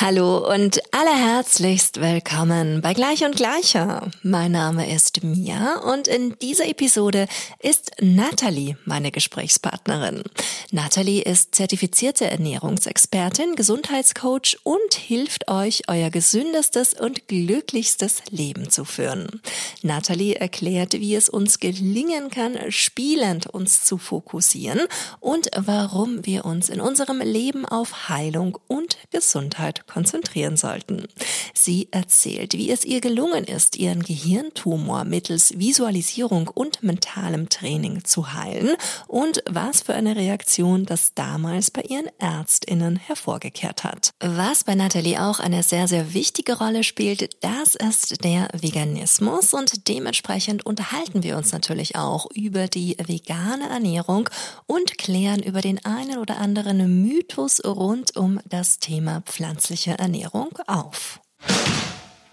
Hallo und allerherzlichst willkommen bei Gleich und Gleicher. Mein Name ist Mia und in dieser Episode ist Natalie meine Gesprächspartnerin. Natalie ist zertifizierte Ernährungsexpertin, Gesundheitscoach und hilft euch, euer gesündestes und glücklichstes Leben zu führen. Natalie erklärt, wie es uns gelingen kann, spielend uns zu fokussieren und warum wir uns in unserem Leben auf Heilung und Gesundheit konzentrieren sollten. Sie erzählt, wie es ihr gelungen ist, ihren Gehirntumor mittels Visualisierung und mentalem Training zu heilen und was für eine Reaktion das damals bei ihren Ärztinnen hervorgekehrt hat. Was bei Nathalie auch eine sehr, sehr wichtige Rolle spielt, das ist der Veganismus und dementsprechend unterhalten wir uns natürlich auch über die vegane Ernährung und klären über den einen oder anderen Mythos rund um das Thema pflanzliche pflanzliche Ernährung auf.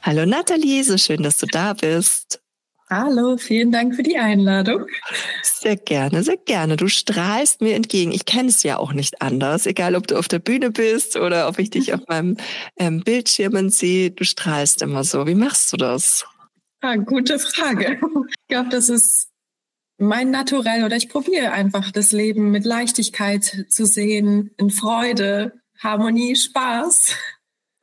Hallo Nathalie, so schön, dass du da bist. Hallo, vielen Dank für die Einladung. Sehr gerne, sehr gerne. Du strahlst mir entgegen. Ich kenne es ja auch nicht anders, egal ob du auf der Bühne bist oder ob ich dich auf meinem ähm, Bildschirmen sehe. Du strahlst immer so. Wie machst du das? Ah, gute Frage. Ich glaube, das ist mein Naturell oder ich probiere einfach das Leben mit Leichtigkeit zu sehen, in Freude, Harmonie, Spaß.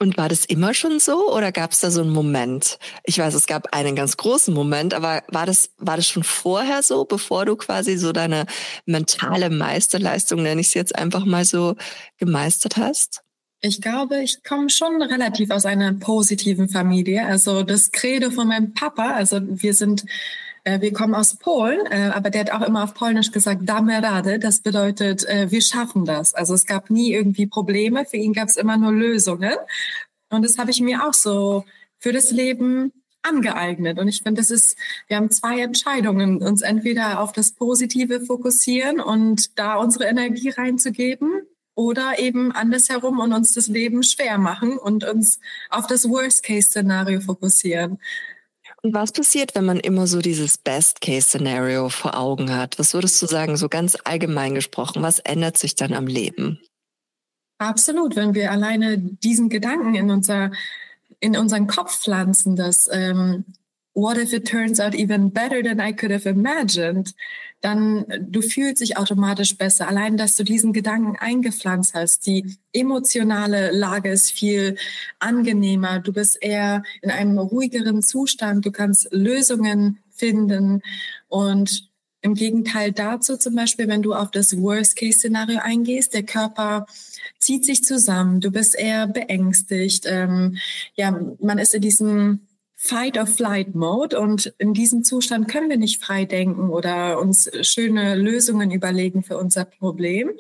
Und war das immer schon so oder gab es da so einen Moment? Ich weiß, es gab einen ganz großen Moment, aber war das, war das schon vorher so, bevor du quasi so deine mentale Meisterleistung, nenne ich es jetzt einfach mal so, gemeistert hast? Ich glaube, ich komme schon relativ aus einer positiven Familie. Also das Credo von meinem Papa, also wir sind wir kommen aus Polen, äh, aber der hat auch immer auf Polnisch gesagt, damy rady. Das bedeutet, äh, wir schaffen das. Also es gab nie irgendwie Probleme. Für ihn gab es immer nur Lösungen. Und das habe ich mir auch so für das Leben angeeignet. Und ich finde, das ist, wir haben zwei Entscheidungen, uns entweder auf das Positive fokussieren und da unsere Energie reinzugeben oder eben andersherum und uns das Leben schwer machen und uns auf das Worst-Case-Szenario fokussieren. Und was passiert, wenn man immer so dieses Best-Case-Szenario vor Augen hat? Was würdest du sagen, so ganz allgemein gesprochen? Was ändert sich dann am Leben? Absolut, wenn wir alleine diesen Gedanken in unser in unseren Kopf pflanzen, dass ähm, what if it turns out even better than I could have imagined, dann du fühlst dich automatisch besser. Allein, dass du diesen Gedanken eingepflanzt hast, die emotionale Lage ist viel angenehmer. Du bist eher in einem ruhigeren Zustand. Du kannst Lösungen finden und im Gegenteil dazu zum Beispiel, wenn du auf das Worst-Case-Szenario eingehst, der Körper zieht sich zusammen, du bist eher beängstigt, ähm, ja, man ist in diesem Fight-or-Flight-Mode. Und in diesem Zustand können wir nicht frei denken oder uns schöne Lösungen überlegen für unser Problem.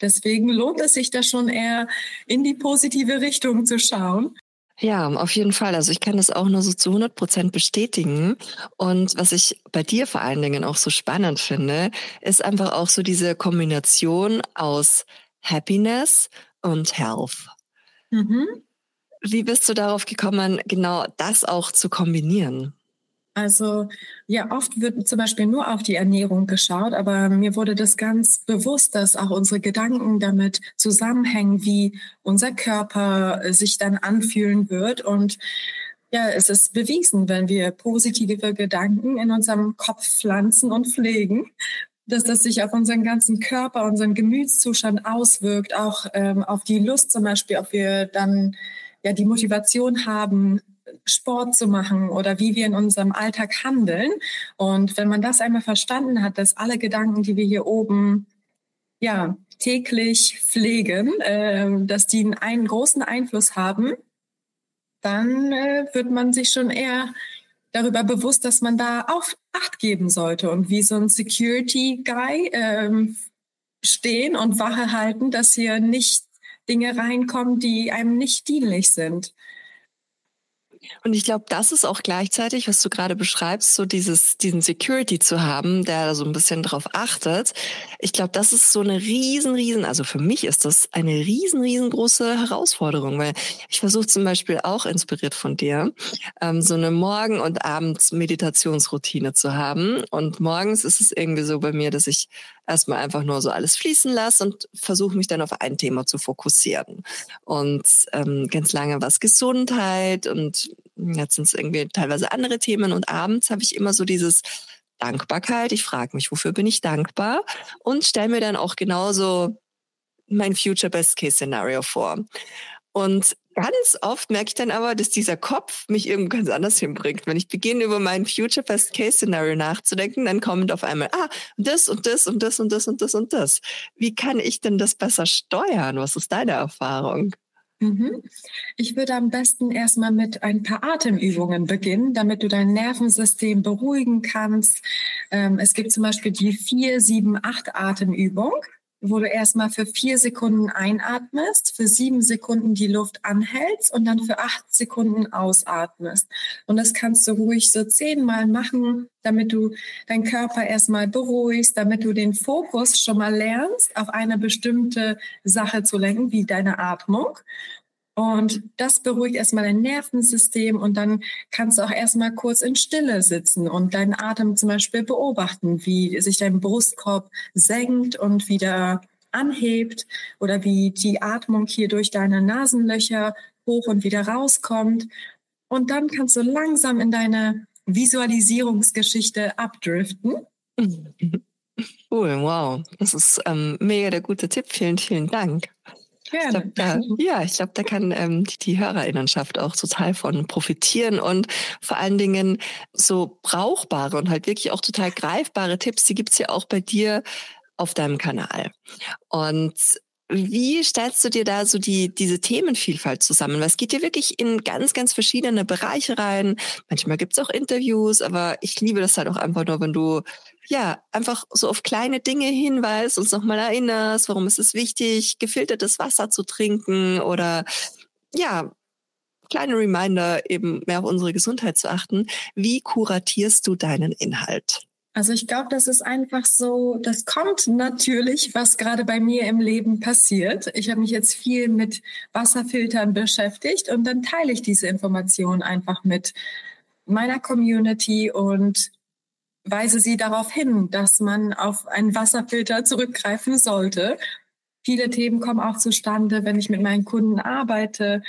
Deswegen lohnt es sich da schon eher in die positive Richtung zu schauen. Ja, auf jeden Fall. Also ich kann das auch nur so zu 100 Prozent bestätigen. Und was ich bei dir vor allen Dingen auch so spannend finde, ist einfach auch so diese Kombination aus Happiness und Health. Mhm. Wie bist du darauf gekommen, genau das auch zu kombinieren? Also ja, oft wird zum Beispiel nur auf die Ernährung geschaut, aber mir wurde das ganz bewusst, dass auch unsere Gedanken damit zusammenhängen, wie unser Körper sich dann anfühlen wird. Und ja, es ist bewiesen, wenn wir positive Gedanken in unserem Kopf pflanzen und pflegen, dass das sich auf unseren ganzen Körper, unseren Gemütszustand auswirkt, auch ähm, auf die Lust zum Beispiel, ob wir dann ja die Motivation haben, Sport zu machen oder wie wir in unserem Alltag handeln. Und wenn man das einmal verstanden hat, dass alle Gedanken, die wir hier oben ja täglich pflegen, äh, dass die einen großen Einfluss haben, dann äh, wird man sich schon eher darüber bewusst, dass man da auf Acht geben sollte und wie so ein Security Guy ähm, stehen und Wache halten, dass hier nicht Dinge reinkommen, die einem nicht dienlich sind. Und ich glaube, das ist auch gleichzeitig, was du gerade beschreibst, so dieses, diesen Security zu haben, der da so ein bisschen drauf achtet. Ich glaube, das ist so eine riesen, riesen, also für mich ist das eine riesen, riesengroße Herausforderung, weil ich versuche zum Beispiel auch inspiriert von dir, ähm, so eine Morgen- und Abends-Meditationsroutine zu haben. Und morgens ist es irgendwie so bei mir, dass ich erstmal einfach nur so alles fließen lasse und versuche mich dann auf ein Thema zu fokussieren. Und ähm, ganz lange war es Gesundheit und jetzt sind es irgendwie teilweise andere Themen und abends habe ich immer so dieses Dankbarkeit. Ich frage mich, wofür bin ich dankbar und stelle mir dann auch genauso mein Future Best Case Szenario vor. Und Ganz oft merke ich dann aber, dass dieser Kopf mich irgendwo ganz anders hinbringt. Wenn ich beginne, über mein Future Best Case Scenario nachzudenken, dann kommt auf einmal, ah, das und das und das und das und das und das. Wie kann ich denn das besser steuern? Was ist deine Erfahrung? Mhm. Ich würde am besten erstmal mit ein paar Atemübungen beginnen, damit du dein Nervensystem beruhigen kannst. Ähm, es gibt zum Beispiel die 4, 7, 8 Atemübung wo du erstmal für vier Sekunden einatmest, für sieben Sekunden die Luft anhältst und dann für acht Sekunden ausatmest. Und das kannst du ruhig so zehnmal machen, damit du deinen Körper erstmal beruhigst, damit du den Fokus schon mal lernst, auf eine bestimmte Sache zu lenken, wie deine Atmung. Und das beruhigt erstmal dein Nervensystem und dann kannst du auch erstmal kurz in Stille sitzen und deinen Atem zum Beispiel beobachten, wie sich dein Brustkorb senkt und wieder anhebt oder wie die Atmung hier durch deine Nasenlöcher hoch und wieder rauskommt. Und dann kannst du langsam in deine Visualisierungsgeschichte abdriften. Cool, wow. Das ist ähm, mega der gute Tipp. Vielen, vielen Dank. Gerne. Ich glaub, da, ja, ich glaube, da kann ähm, die, die Hörerinnenschaft auch total von profitieren und vor allen Dingen so brauchbare und halt wirklich auch total greifbare Tipps, die gibt's ja auch bei dir auf deinem Kanal. Und wie stellst du dir da so die, diese Themenvielfalt zusammen? Weil es geht ja wirklich in ganz, ganz verschiedene Bereiche rein. Manchmal gibt's auch Interviews, aber ich liebe das halt auch einfach nur, wenn du ja einfach so auf kleine Dinge hinweist, uns nochmal erinnerst, warum ist es wichtig, gefiltertes Wasser zu trinken oder ja, kleine Reminder, eben mehr auf unsere Gesundheit zu achten. Wie kuratierst du deinen Inhalt? Also ich glaube, das ist einfach so, das kommt natürlich, was gerade bei mir im Leben passiert. Ich habe mich jetzt viel mit Wasserfiltern beschäftigt und dann teile ich diese Informationen einfach mit meiner Community und weise sie darauf hin, dass man auf einen Wasserfilter zurückgreifen sollte. Viele Themen kommen auch zustande, wenn ich mit meinen Kunden arbeite,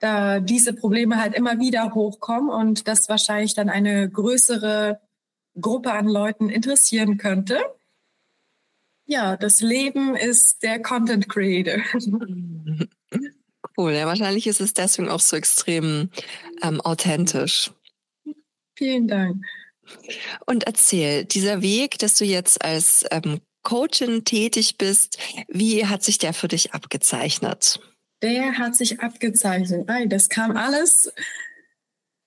da diese Probleme halt immer wieder hochkommen und das wahrscheinlich dann eine größere Gruppe an Leuten interessieren könnte. Ja, das Leben ist der Content Creator. Cool, ja, wahrscheinlich ist es deswegen auch so extrem ähm, authentisch. Vielen Dank. Und erzähl, dieser Weg, dass du jetzt als ähm, Coachin tätig bist, wie hat sich der für dich abgezeichnet? Der hat sich abgezeichnet. Das kam alles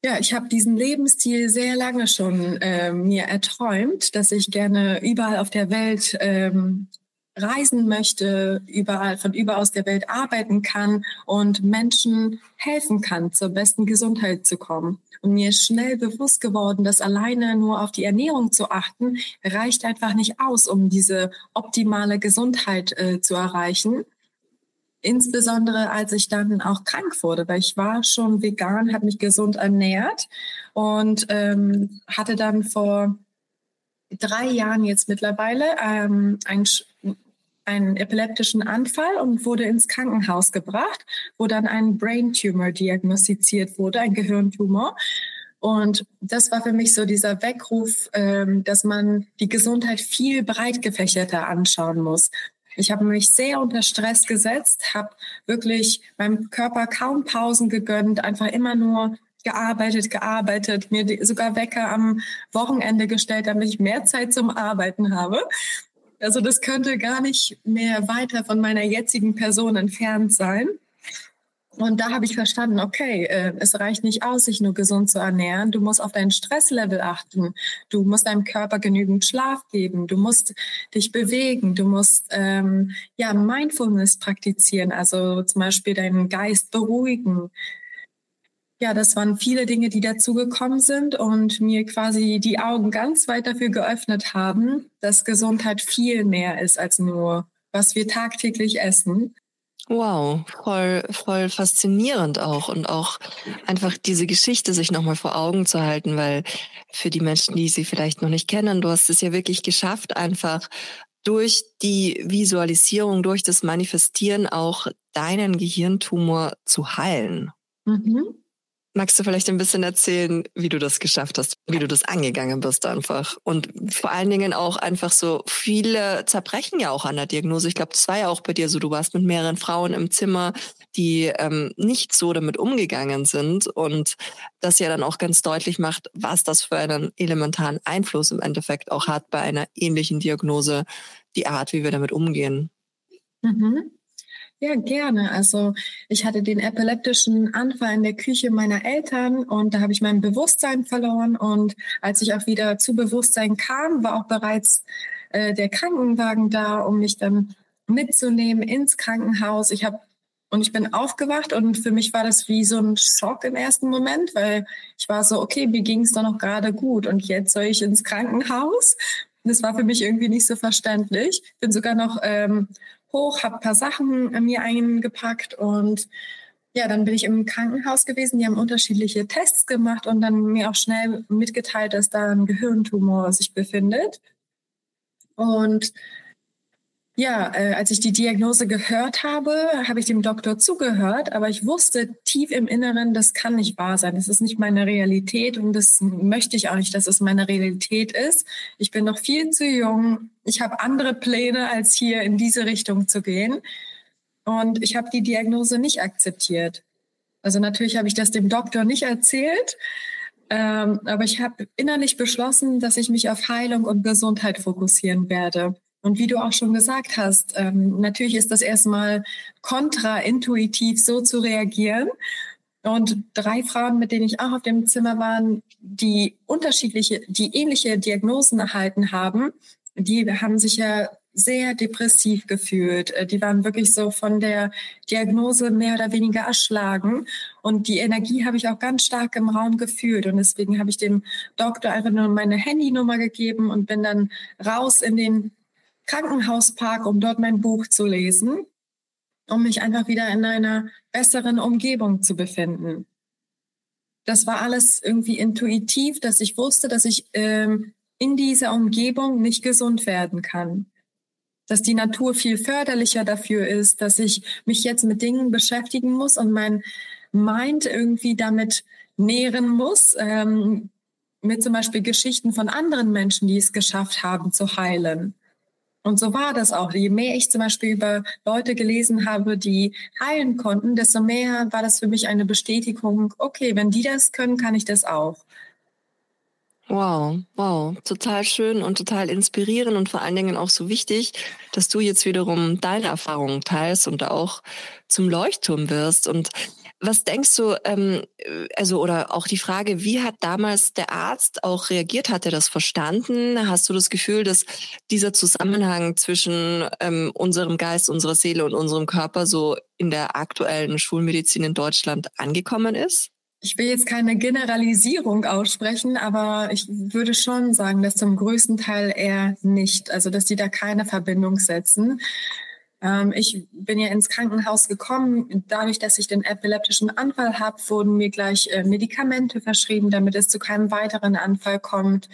ja, ich habe diesen Lebensstil sehr lange schon äh, mir erträumt, dass ich gerne überall auf der Welt ähm, reisen möchte, überall von überall aus der Welt arbeiten kann und Menschen helfen kann, zur besten Gesundheit zu kommen. Und mir ist schnell bewusst geworden, dass alleine nur auf die Ernährung zu achten, reicht einfach nicht aus, um diese optimale Gesundheit äh, zu erreichen. Insbesondere als ich dann auch krank wurde, weil ich war schon vegan, habe mich gesund ernährt und ähm, hatte dann vor drei Jahren jetzt mittlerweile ähm, ein einen epileptischen Anfall und wurde ins Krankenhaus gebracht, wo dann ein Brain Tumor diagnostiziert wurde, ein Gehirntumor. Und das war für mich so dieser Weckruf, ähm, dass man die Gesundheit viel breit gefächerter anschauen muss. Ich habe mich sehr unter Stress gesetzt, habe wirklich meinem Körper kaum Pausen gegönnt, einfach immer nur gearbeitet, gearbeitet, mir sogar Wecker am Wochenende gestellt, damit ich mehr Zeit zum Arbeiten habe. Also das könnte gar nicht mehr weiter von meiner jetzigen Person entfernt sein. Und da habe ich verstanden, okay, äh, es reicht nicht aus, sich nur gesund zu ernähren. Du musst auf dein Stresslevel achten. Du musst deinem Körper genügend Schlaf geben. Du musst dich bewegen. Du musst ähm, ja Mindfulness praktizieren, also zum Beispiel deinen Geist beruhigen. Ja, das waren viele Dinge, die dazugekommen sind und mir quasi die Augen ganz weit dafür geöffnet haben, dass Gesundheit viel mehr ist als nur, was wir tagtäglich essen. Wow, voll, voll faszinierend auch und auch einfach diese Geschichte sich nochmal vor Augen zu halten, weil für die Menschen, die sie vielleicht noch nicht kennen, du hast es ja wirklich geschafft, einfach durch die Visualisierung, durch das Manifestieren auch deinen Gehirntumor zu heilen. Mhm. Magst du vielleicht ein bisschen erzählen, wie du das geschafft hast, wie du das angegangen bist einfach? Und vor allen Dingen auch einfach so, viele zerbrechen ja auch an der Diagnose. Ich glaube, das war ja auch bei dir so, du warst mit mehreren Frauen im Zimmer, die ähm, nicht so damit umgegangen sind und das ja dann auch ganz deutlich macht, was das für einen elementaren Einfluss im Endeffekt auch hat bei einer ähnlichen Diagnose, die Art, wie wir damit umgehen. Mhm. Ja, gerne. Also ich hatte den epileptischen Anfall in der Küche meiner Eltern und da habe ich mein Bewusstsein verloren. Und als ich auch wieder zu Bewusstsein kam, war auch bereits äh, der Krankenwagen da, um mich dann mitzunehmen ins Krankenhaus. Ich habe und ich bin aufgewacht und für mich war das wie so ein Schock im ersten Moment, weil ich war so, okay, mir ging es doch noch gerade gut und jetzt soll ich ins Krankenhaus. Das war für mich irgendwie nicht so verständlich. Bin sogar noch ähm, hoch, habe ein paar Sachen äh, mir eingepackt und ja, dann bin ich im Krankenhaus gewesen. Die haben unterschiedliche Tests gemacht und dann mir auch schnell mitgeteilt, dass da ein Gehirntumor sich befindet. Und ja, äh, als ich die Diagnose gehört habe, habe ich dem Doktor zugehört, aber ich wusste tief im Inneren, das kann nicht wahr sein. Das ist nicht meine Realität und das möchte ich auch nicht, dass es meine Realität ist. Ich bin noch viel zu jung. Ich habe andere Pläne, als hier in diese Richtung zu gehen. Und ich habe die Diagnose nicht akzeptiert. Also natürlich habe ich das dem Doktor nicht erzählt, ähm, aber ich habe innerlich beschlossen, dass ich mich auf Heilung und Gesundheit fokussieren werde. Und wie du auch schon gesagt hast, ähm, natürlich ist das erstmal kontraintuitiv so zu reagieren. Und drei Frauen, mit denen ich auch auf dem Zimmer war, die unterschiedliche, die ähnliche Diagnosen erhalten haben, die haben sich ja sehr depressiv gefühlt. Äh, die waren wirklich so von der Diagnose mehr oder weniger erschlagen. Und die Energie habe ich auch ganz stark im Raum gefühlt. Und deswegen habe ich dem Doktor einfach nur meine Handynummer gegeben und bin dann raus in den Krankenhauspark, um dort mein Buch zu lesen, um mich einfach wieder in einer besseren Umgebung zu befinden. Das war alles irgendwie intuitiv, dass ich wusste, dass ich ähm, in dieser Umgebung nicht gesund werden kann. Dass die Natur viel förderlicher dafür ist, dass ich mich jetzt mit Dingen beschäftigen muss und mein Mind irgendwie damit nähren muss, ähm, mit zum Beispiel Geschichten von anderen Menschen, die es geschafft haben zu heilen. Und so war das auch. Je mehr ich zum Beispiel über Leute gelesen habe, die heilen konnten, desto mehr war das für mich eine Bestätigung, okay, wenn die das können, kann ich das auch. Wow, wow, total schön und total inspirierend und vor allen Dingen auch so wichtig, dass du jetzt wiederum deine Erfahrungen teilst und auch zum Leuchtturm wirst. Und was denkst du, ähm, also oder auch die Frage, wie hat damals der Arzt auch reagiert? Hat er das verstanden? Hast du das Gefühl, dass dieser Zusammenhang zwischen ähm, unserem Geist, unserer Seele und unserem Körper so in der aktuellen Schulmedizin in Deutschland angekommen ist? Ich will jetzt keine Generalisierung aussprechen, aber ich würde schon sagen, dass zum größten Teil eher nicht. Also, dass die da keine Verbindung setzen. Ähm, ich bin ja ins Krankenhaus gekommen. Dadurch, dass ich den epileptischen Anfall habe, wurden mir gleich äh, Medikamente verschrieben, damit es zu keinem weiteren Anfall kommt.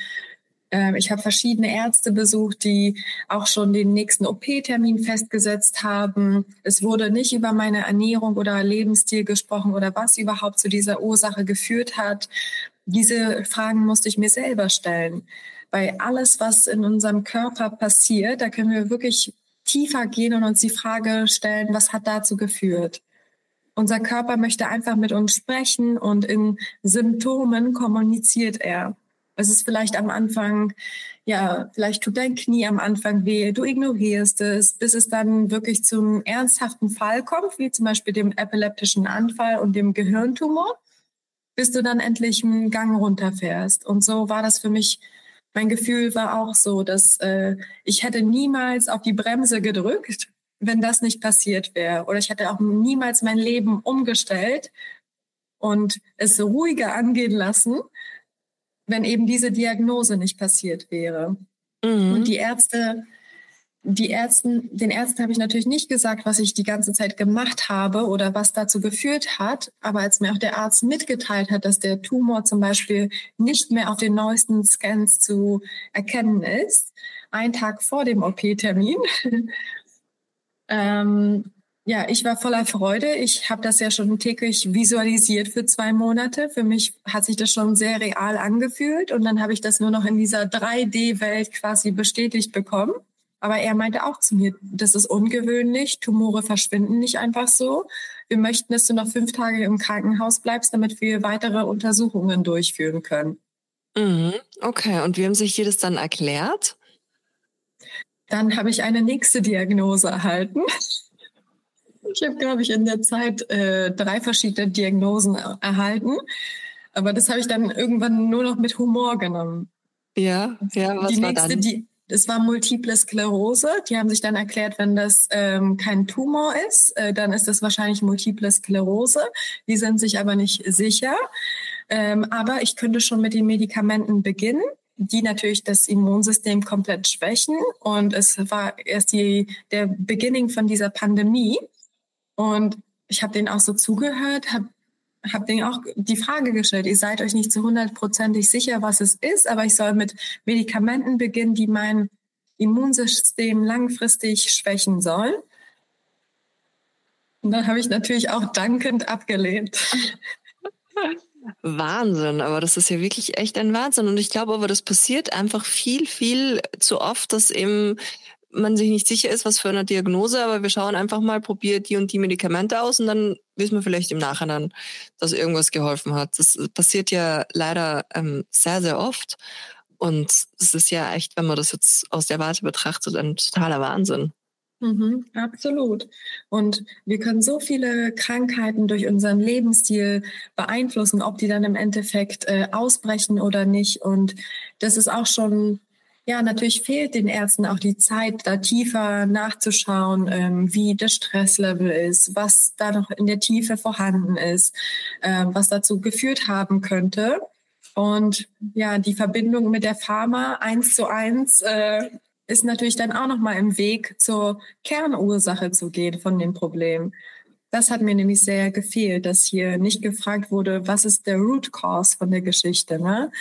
Ähm, ich habe verschiedene Ärzte besucht, die auch schon den nächsten OP-Termin festgesetzt haben. Es wurde nicht über meine Ernährung oder Lebensstil gesprochen oder was überhaupt zu dieser Ursache geführt hat. Diese Fragen musste ich mir selber stellen. Weil alles, was in unserem Körper passiert, da können wir wirklich tiefer gehen und uns die Frage stellen, was hat dazu geführt? Unser Körper möchte einfach mit uns sprechen und in Symptomen kommuniziert er. Es ist vielleicht am Anfang, ja, vielleicht tut dein Knie am Anfang weh, du ignorierst es, bis es dann wirklich zum ernsthaften Fall kommt, wie zum Beispiel dem epileptischen Anfall und dem Gehirntumor, bis du dann endlich einen Gang runterfährst. Und so war das für mich mein Gefühl war auch so, dass äh, ich hätte niemals auf die Bremse gedrückt, wenn das nicht passiert wäre. Oder ich hätte auch niemals mein Leben umgestellt, und es ruhiger angehen lassen, wenn eben diese Diagnose nicht passiert wäre. Mhm. Und die Ärzte die Ärzten, den Ärzten habe ich natürlich nicht gesagt, was ich die ganze Zeit gemacht habe oder was dazu geführt hat. Aber als mir auch der Arzt mitgeteilt hat, dass der Tumor zum Beispiel nicht mehr auf den neuesten Scans zu erkennen ist, ein Tag vor dem OP-Termin, ähm, ja, ich war voller Freude. Ich habe das ja schon täglich visualisiert für zwei Monate. Für mich hat sich das schon sehr real angefühlt. Und dann habe ich das nur noch in dieser 3D-Welt quasi bestätigt bekommen. Aber er meinte auch zu mir, das ist ungewöhnlich, Tumore verschwinden nicht einfach so. Wir möchten, dass du noch fünf Tage im Krankenhaus bleibst, damit wir weitere Untersuchungen durchführen können. Mhm, okay, und wie haben sich dir das dann erklärt? Dann habe ich eine nächste Diagnose erhalten. Ich habe, glaube ich, in der Zeit äh, drei verschiedene Diagnosen erhalten. Aber das habe ich dann irgendwann nur noch mit Humor genommen. Ja, ja, was die war nächste, dann? Die, es war multiple Sklerose. Die haben sich dann erklärt, wenn das ähm, kein Tumor ist, äh, dann ist das wahrscheinlich multiple Sklerose. Die sind sich aber nicht sicher. Ähm, aber ich könnte schon mit den Medikamenten beginnen die natürlich das Immunsystem komplett schwächen. Und es war erst die, der Beginning von dieser Pandemie. Und ich habe denen auch so zugehört, habe habe denen auch die Frage gestellt, ihr seid euch nicht zu hundertprozentig sicher, was es ist, aber ich soll mit Medikamenten beginnen, die mein Immunsystem langfristig schwächen sollen. Und dann habe ich natürlich auch dankend abgelehnt. Wahnsinn, aber das ist ja wirklich echt ein Wahnsinn. Und ich glaube aber, das passiert einfach viel, viel zu oft, dass eben man sich nicht sicher ist, was für eine Diagnose, aber wir schauen einfach mal, probiert die und die Medikamente aus und dann wissen wir vielleicht im Nachhinein, dass irgendwas geholfen hat. Das passiert ja leider ähm, sehr, sehr oft. Und es ist ja echt, wenn man das jetzt aus der Warte betrachtet, ein totaler Wahnsinn. Mhm, absolut. Und wir können so viele Krankheiten durch unseren Lebensstil beeinflussen, ob die dann im Endeffekt äh, ausbrechen oder nicht. Und das ist auch schon ja, natürlich fehlt den Ärzten auch die Zeit, da tiefer nachzuschauen, ähm, wie das Stresslevel ist, was da noch in der Tiefe vorhanden ist, ähm, was dazu geführt haben könnte. Und ja, die Verbindung mit der Pharma eins zu eins äh, ist natürlich dann auch nochmal im Weg zur Kernursache zu gehen von dem Problem. Das hat mir nämlich sehr gefehlt, dass hier nicht gefragt wurde, was ist der Root Cause von der Geschichte, ne?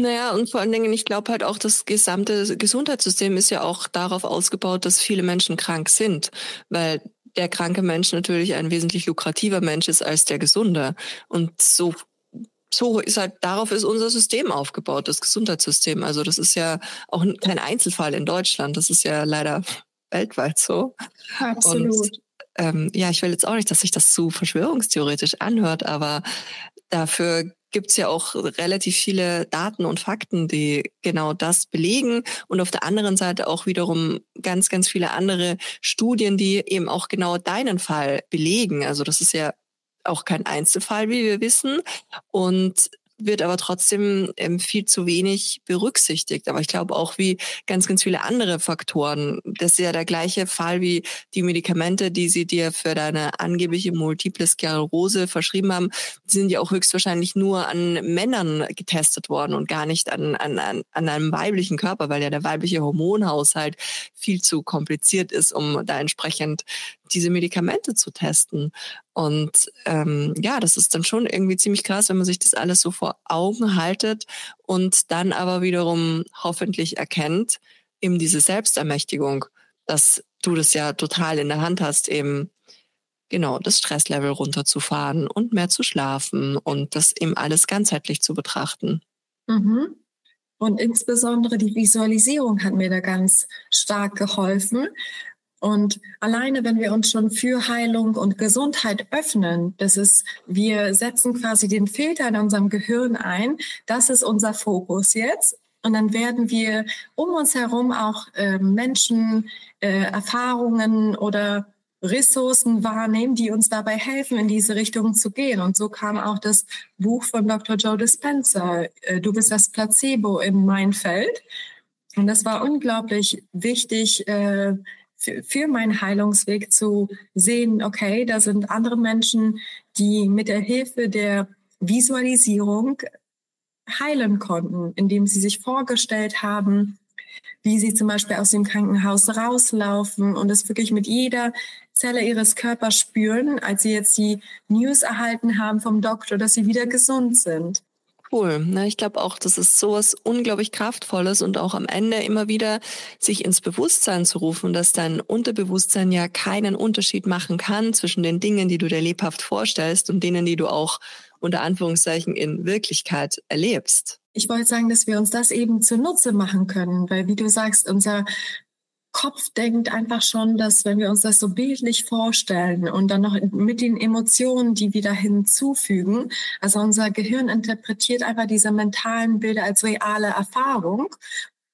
Naja, und vor allen Dingen, ich glaube halt auch, das gesamte Gesundheitssystem ist ja auch darauf ausgebaut, dass viele Menschen krank sind, weil der kranke Mensch natürlich ein wesentlich lukrativer Mensch ist als der gesunde. Und so so ist halt, darauf ist unser System aufgebaut, das Gesundheitssystem. Also das ist ja auch kein Einzelfall in Deutschland. Das ist ja leider weltweit so. Absolut. Und, ähm, ja, ich will jetzt auch nicht, dass sich das zu verschwörungstheoretisch anhört, aber dafür gibt es ja auch relativ viele Daten und Fakten, die genau das belegen. Und auf der anderen Seite auch wiederum ganz, ganz viele andere Studien, die eben auch genau deinen Fall belegen. Also das ist ja auch kein Einzelfall, wie wir wissen. Und wird aber trotzdem ähm, viel zu wenig berücksichtigt. Aber ich glaube auch wie ganz, ganz viele andere Faktoren. Das ist ja der gleiche Fall wie die Medikamente, die sie dir für deine angebliche Multiple Sklerose verschrieben haben, die sind ja auch höchstwahrscheinlich nur an Männern getestet worden und gar nicht an, an, an einem weiblichen Körper, weil ja der weibliche Hormonhaushalt viel zu kompliziert ist, um da entsprechend diese Medikamente zu testen. Und ähm, ja, das ist dann schon irgendwie ziemlich krass, wenn man sich das alles so vor Augen haltet und dann aber wiederum hoffentlich erkennt, eben diese Selbstermächtigung, dass du das ja total in der Hand hast, eben genau das Stresslevel runterzufahren und mehr zu schlafen und das eben alles ganzheitlich zu betrachten. Mhm. Und insbesondere die Visualisierung hat mir da ganz stark geholfen, und alleine, wenn wir uns schon für Heilung und Gesundheit öffnen, das ist, wir setzen quasi den Filter in unserem Gehirn ein. Das ist unser Fokus jetzt. Und dann werden wir um uns herum auch äh, Menschen, äh, Erfahrungen oder Ressourcen wahrnehmen, die uns dabei helfen, in diese Richtung zu gehen. Und so kam auch das Buch von Dr. Joe Dispenza, äh, Du bist das Placebo in mein Feld. Und das war unglaublich wichtig, äh, für, für meinen Heilungsweg zu sehen, okay, da sind andere Menschen, die mit der Hilfe der Visualisierung heilen konnten, indem sie sich vorgestellt haben, wie sie zum Beispiel aus dem Krankenhaus rauslaufen und es wirklich mit jeder Zelle ihres Körpers spüren, als sie jetzt die News erhalten haben vom Doktor, dass sie wieder gesund sind. Cool. Ne? Ich glaube auch, das ist sowas unglaublich Kraftvolles und auch am Ende immer wieder sich ins Bewusstsein zu rufen, dass dein Unterbewusstsein ja keinen Unterschied machen kann zwischen den Dingen, die du dir lebhaft vorstellst und denen, die du auch unter Anführungszeichen in Wirklichkeit erlebst. Ich wollte sagen, dass wir uns das eben zunutze machen können, weil wie du sagst, unser Kopf denkt einfach schon, dass wenn wir uns das so bildlich vorstellen und dann noch mit den Emotionen, die wir da hinzufügen, also unser Gehirn interpretiert einfach diese mentalen Bilder als reale Erfahrung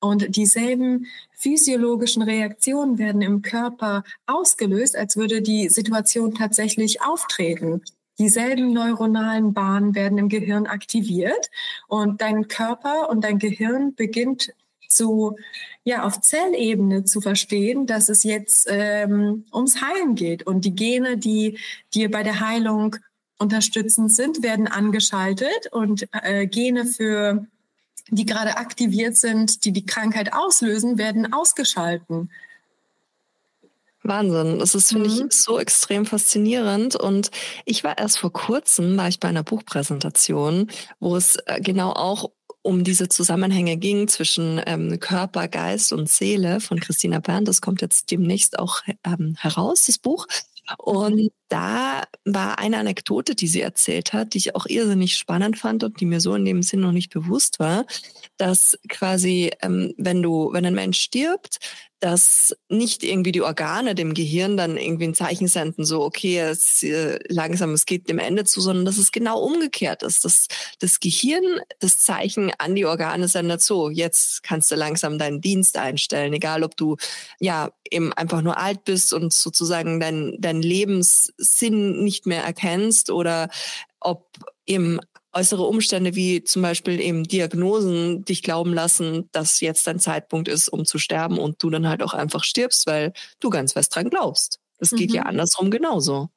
und dieselben physiologischen Reaktionen werden im Körper ausgelöst, als würde die Situation tatsächlich auftreten. Dieselben neuronalen Bahnen werden im Gehirn aktiviert und dein Körper und dein Gehirn beginnt zu, ja, auf Zellebene zu verstehen, dass es jetzt ähm, ums Heilen geht. Und die Gene, die dir bei der Heilung unterstützend sind, werden angeschaltet und äh, Gene für die gerade aktiviert sind, die die Krankheit auslösen, werden ausgeschalten. Wahnsinn. Das ist, finde mhm. ich, so extrem faszinierend. Und ich war erst vor kurzem, war ich bei einer Buchpräsentation, wo es äh, genau auch um diese Zusammenhänge ging zwischen ähm, Körper, Geist und Seele von Christina Berndt. Das kommt jetzt demnächst auch ähm, heraus, das Buch. Und da war eine Anekdote, die sie erzählt hat, die ich auch irrsinnig spannend fand und die mir so in dem Sinn noch nicht bewusst war, dass quasi, ähm, wenn du, wenn ein Mensch stirbt, dass nicht irgendwie die Organe dem Gehirn dann irgendwie ein Zeichen senden, so okay, es äh, langsam, es geht dem Ende zu, sondern dass es genau umgekehrt ist, dass das Gehirn das Zeichen an die Organe sendet, so jetzt kannst du langsam deinen Dienst einstellen, egal ob du ja eben einfach nur alt bist und sozusagen dein, dein Lebenssinn nicht mehr erkennst oder ob eben äußere Umstände wie zum Beispiel eben Diagnosen dich glauben lassen, dass jetzt dein Zeitpunkt ist, um zu sterben und du dann halt auch einfach stirbst, weil du ganz fest dran glaubst. Das mhm. geht ja mhm. andersrum genauso.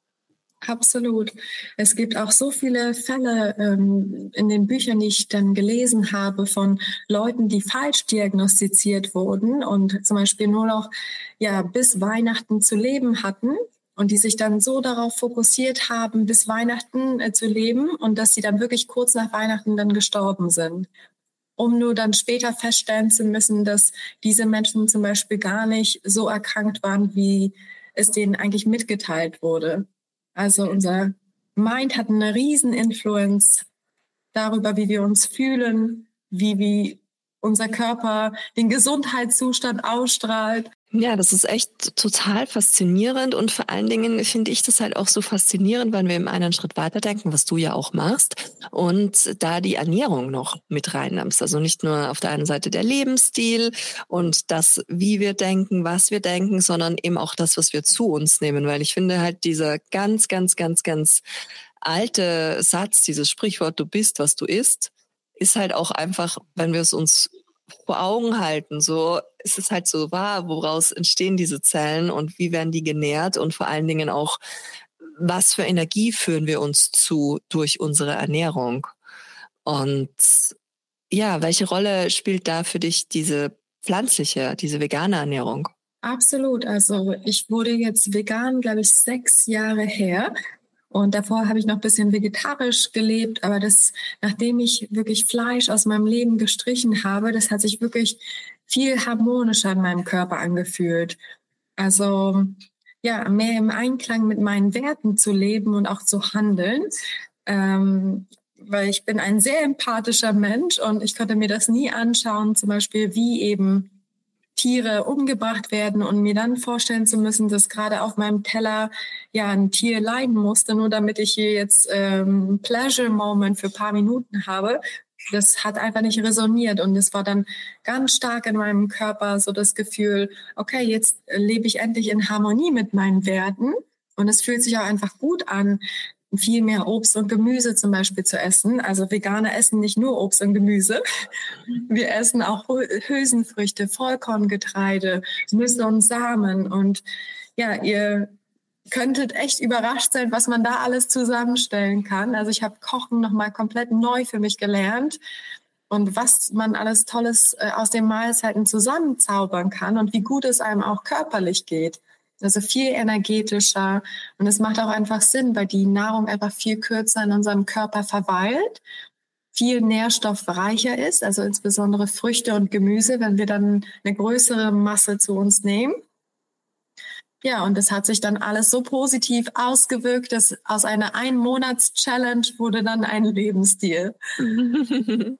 Absolut. Es gibt auch so viele Fälle ähm, in den Büchern, die ich dann gelesen habe, von Leuten, die falsch diagnostiziert wurden und zum Beispiel nur noch ja bis Weihnachten zu leben hatten und die sich dann so darauf fokussiert haben, bis Weihnachten äh, zu leben und dass sie dann wirklich kurz nach Weihnachten dann gestorben sind. Um nur dann später feststellen zu müssen, dass diese Menschen zum Beispiel gar nicht so erkrankt waren, wie es denen eigentlich mitgeteilt wurde. Also unser Mind hat eine riesen Influence darüber, wie wir uns fühlen, wie, wie unser Körper den Gesundheitszustand ausstrahlt. Ja, das ist echt total faszinierend und vor allen Dingen finde ich das halt auch so faszinierend, wenn wir im einen Schritt weiterdenken, was du ja auch machst und da die Ernährung noch mit reinnimmst. Also nicht nur auf der einen Seite der Lebensstil und das, wie wir denken, was wir denken, sondern eben auch das, was wir zu uns nehmen, weil ich finde halt dieser ganz, ganz, ganz, ganz alte Satz, dieses Sprichwort, du bist, was du isst, ist halt auch einfach, wenn wir es uns vor Augen halten. So ist es halt so wahr, woraus entstehen diese Zellen und wie werden die genährt und vor allen Dingen auch, was für Energie führen wir uns zu durch unsere Ernährung. Und ja, welche Rolle spielt da für dich diese pflanzliche, diese vegane Ernährung? Absolut. Also ich wurde jetzt vegan, glaube ich, sechs Jahre her. Und davor habe ich noch ein bisschen vegetarisch gelebt, aber das, nachdem ich wirklich Fleisch aus meinem Leben gestrichen habe, das hat sich wirklich viel harmonischer in meinem Körper angefühlt. Also ja, mehr im Einklang mit meinen Werten zu leben und auch zu handeln. Ähm, weil ich bin ein sehr empathischer Mensch und ich konnte mir das nie anschauen, zum Beispiel wie eben Tiere umgebracht werden und mir dann vorstellen zu müssen, dass gerade auf meinem Teller ja ein Tier leiden musste, nur damit ich hier jetzt ähm, Pleasure Moment für paar Minuten habe. Das hat einfach nicht resoniert und es war dann ganz stark in meinem Körper so das Gefühl, okay, jetzt lebe ich endlich in Harmonie mit meinen Werten und es fühlt sich auch einfach gut an, viel mehr Obst und Gemüse zum Beispiel zu essen. Also Veganer essen nicht nur Obst und Gemüse. Wir essen auch Hülsenfrüchte, Vollkorngetreide, Nüsse und Samen. Und ja, ihr könntet echt überrascht sein, was man da alles zusammenstellen kann. Also ich habe Kochen nochmal komplett neu für mich gelernt und was man alles Tolles äh, aus den Mahlzeiten zusammenzaubern kann und wie gut es einem auch körperlich geht. Also viel energetischer und es macht auch einfach Sinn, weil die Nahrung einfach viel kürzer in unserem Körper verweilt, viel nährstoffreicher ist, also insbesondere Früchte und Gemüse, wenn wir dann eine größere Masse zu uns nehmen. Ja, und es hat sich dann alles so positiv ausgewirkt, dass aus einer Ein-Monats-Challenge wurde dann ein Lebensstil.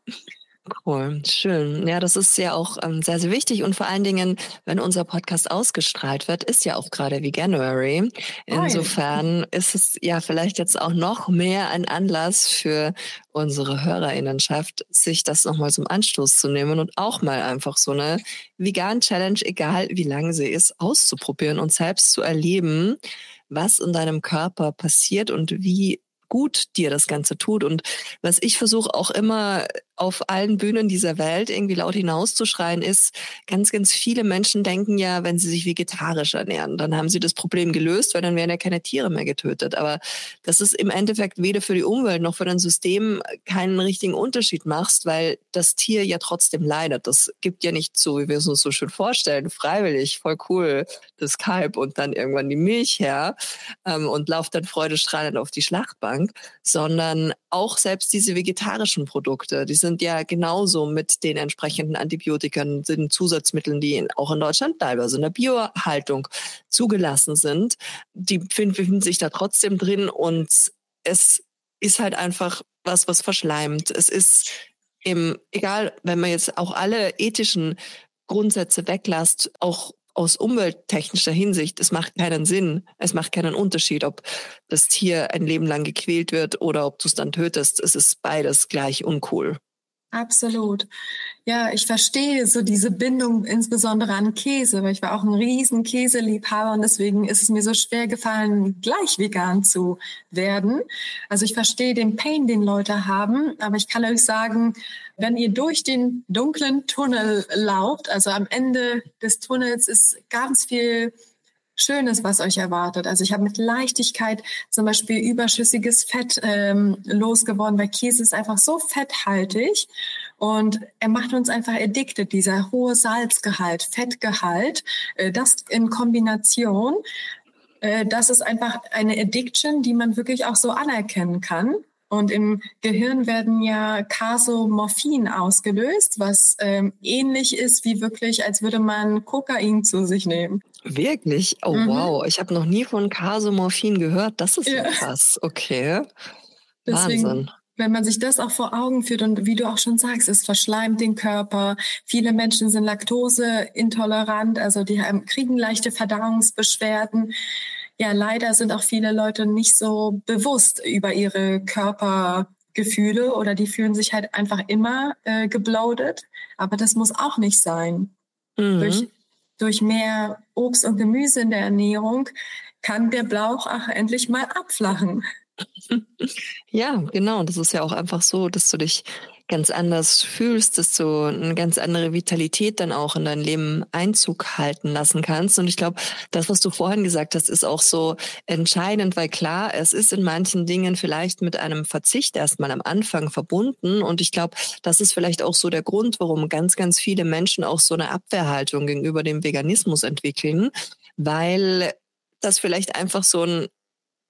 Cool, schön. Ja, das ist ja auch ähm, sehr, sehr wichtig. Und vor allen Dingen, wenn unser Podcast ausgestrahlt wird, ist ja auch gerade Veganuary. Insofern ist es ja vielleicht jetzt auch noch mehr ein Anlass für unsere Hörerinnenschaft, sich das nochmal zum Anstoß zu nehmen und auch mal einfach so eine Vegan-Challenge, egal wie lang sie ist, auszuprobieren und selbst zu erleben, was in deinem Körper passiert und wie gut dir das Ganze tut. Und was ich versuche auch immer auf allen Bühnen dieser Welt irgendwie laut hinauszuschreien, ist, ganz, ganz viele Menschen denken ja, wenn sie sich vegetarisch ernähren, dann haben sie das Problem gelöst, weil dann werden ja keine Tiere mehr getötet. Aber das ist im Endeffekt weder für die Umwelt noch für dein System keinen richtigen Unterschied machst, weil das Tier ja trotzdem leidet. Das gibt ja nicht so, wie wir es uns so schön vorstellen, freiwillig, voll cool, das Kalb und dann irgendwann die Milch her ähm, und lauft dann freudestrahlend auf die Schlachtbank, sondern auch selbst diese vegetarischen Produkte, die sind ja genauso mit den entsprechenden Antibiotika, den Zusatzmitteln, die auch in Deutschland teilweise in der Biohaltung zugelassen sind, die befinden sich da trotzdem drin und es ist halt einfach was, was verschleimt. Es ist eben, egal, wenn man jetzt auch alle ethischen Grundsätze weglasst, auch aus umwelttechnischer Hinsicht, es macht keinen Sinn. Es macht keinen Unterschied, ob das Tier ein Leben lang gequält wird oder ob du es dann tötest. Es ist beides gleich uncool. Absolut. Ja, ich verstehe so diese Bindung insbesondere an Käse, weil ich war auch ein riesen Käseliebhaber und deswegen ist es mir so schwer gefallen, gleich vegan zu werden. Also ich verstehe den Pain, den Leute haben, aber ich kann euch sagen, wenn ihr durch den dunklen Tunnel lauft, also am Ende des Tunnels ist ganz viel Schönes, was euch erwartet. Also ich habe mit Leichtigkeit zum Beispiel überschüssiges Fett ähm, losgeworden, weil Käse ist einfach so fetthaltig und er macht uns einfach addicted, dieser hohe Salzgehalt, Fettgehalt, äh, das in Kombination. Äh, das ist einfach eine Addiction, die man wirklich auch so anerkennen kann. Und im Gehirn werden ja Casomorphin ausgelöst, was ähm, ähnlich ist wie wirklich, als würde man Kokain zu sich nehmen. Wirklich? Oh mhm. wow, ich habe noch nie von Casomorphin gehört. Das ist ja krass. Okay. Deswegen, Wahnsinn wenn man sich das auch vor Augen führt und wie du auch schon sagst, es verschleimt den Körper. Viele Menschen sind laktoseintolerant, also die haben, kriegen leichte Verdauungsbeschwerden ja, leider sind auch viele Leute nicht so bewusst über ihre Körpergefühle oder die fühlen sich halt einfach immer äh, gebloatet. Aber das muss auch nicht sein. Mhm. Durch, durch mehr Obst und Gemüse in der Ernährung kann der Blauch auch endlich mal abflachen. Ja, genau. Das ist ja auch einfach so, dass du dich ganz anders fühlst, dass du eine ganz andere Vitalität dann auch in dein Leben Einzug halten lassen kannst. Und ich glaube, das, was du vorhin gesagt hast, ist auch so entscheidend, weil klar, es ist in manchen Dingen vielleicht mit einem Verzicht erstmal am Anfang verbunden. Und ich glaube, das ist vielleicht auch so der Grund, warum ganz, ganz viele Menschen auch so eine Abwehrhaltung gegenüber dem Veganismus entwickeln, weil das vielleicht einfach so ein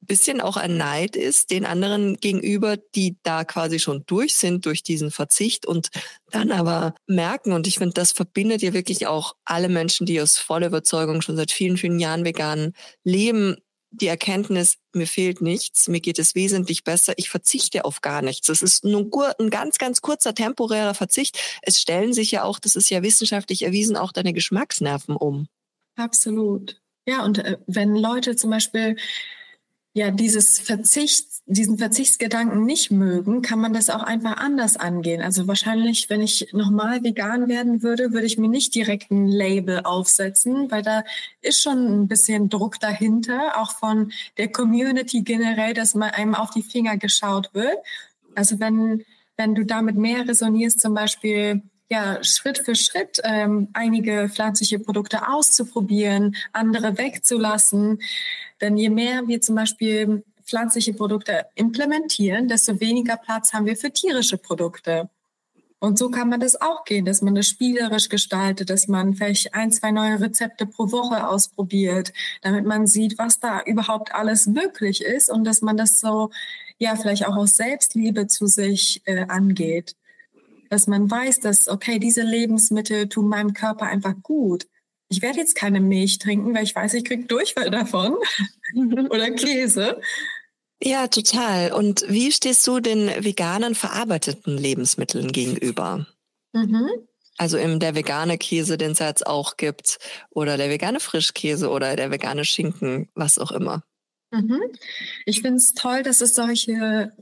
bisschen auch ein Neid ist den anderen gegenüber, die da quasi schon durch sind durch diesen Verzicht und dann aber merken, und ich finde, das verbindet ja wirklich auch alle Menschen, die aus voller Überzeugung schon seit vielen, vielen Jahren vegan leben, die Erkenntnis, mir fehlt nichts, mir geht es wesentlich besser, ich verzichte auf gar nichts. Das ist nur ein ganz, ganz kurzer temporärer Verzicht. Es stellen sich ja auch, das ist ja wissenschaftlich erwiesen, auch deine Geschmacksnerven um. Absolut. Ja, und äh, wenn Leute zum Beispiel ja dieses Verzicht, diesen Verzichtsgedanken nicht mögen, kann man das auch einfach anders angehen. Also wahrscheinlich, wenn ich nochmal vegan werden würde, würde ich mir nicht direkt ein Label aufsetzen, weil da ist schon ein bisschen Druck dahinter, auch von der Community generell, dass man einem auf die Finger geschaut wird. Also wenn, wenn du damit mehr resonierst, zum Beispiel ja Schritt für Schritt ähm, einige pflanzliche Produkte auszuprobieren, andere wegzulassen. Denn je mehr wir zum Beispiel pflanzliche Produkte implementieren, desto weniger Platz haben wir für tierische Produkte. Und so kann man das auch gehen, dass man das spielerisch gestaltet, dass man vielleicht ein, zwei neue Rezepte pro Woche ausprobiert, damit man sieht, was da überhaupt alles möglich ist und dass man das so, ja, vielleicht auch aus Selbstliebe zu sich äh, angeht. Dass man weiß, dass, okay, diese Lebensmittel tun meinem Körper einfach gut. Ich werde jetzt keine Milch trinken, weil ich weiß, ich kriege Durchfall davon oder Käse. Ja, total. Und wie stehst du den veganen verarbeiteten Lebensmitteln gegenüber? Mhm. Also im der vegane Käse, den es jetzt auch gibt, oder der vegane Frischkäse oder der vegane Schinken, was auch immer. Mhm. Ich finde es toll, dass es solche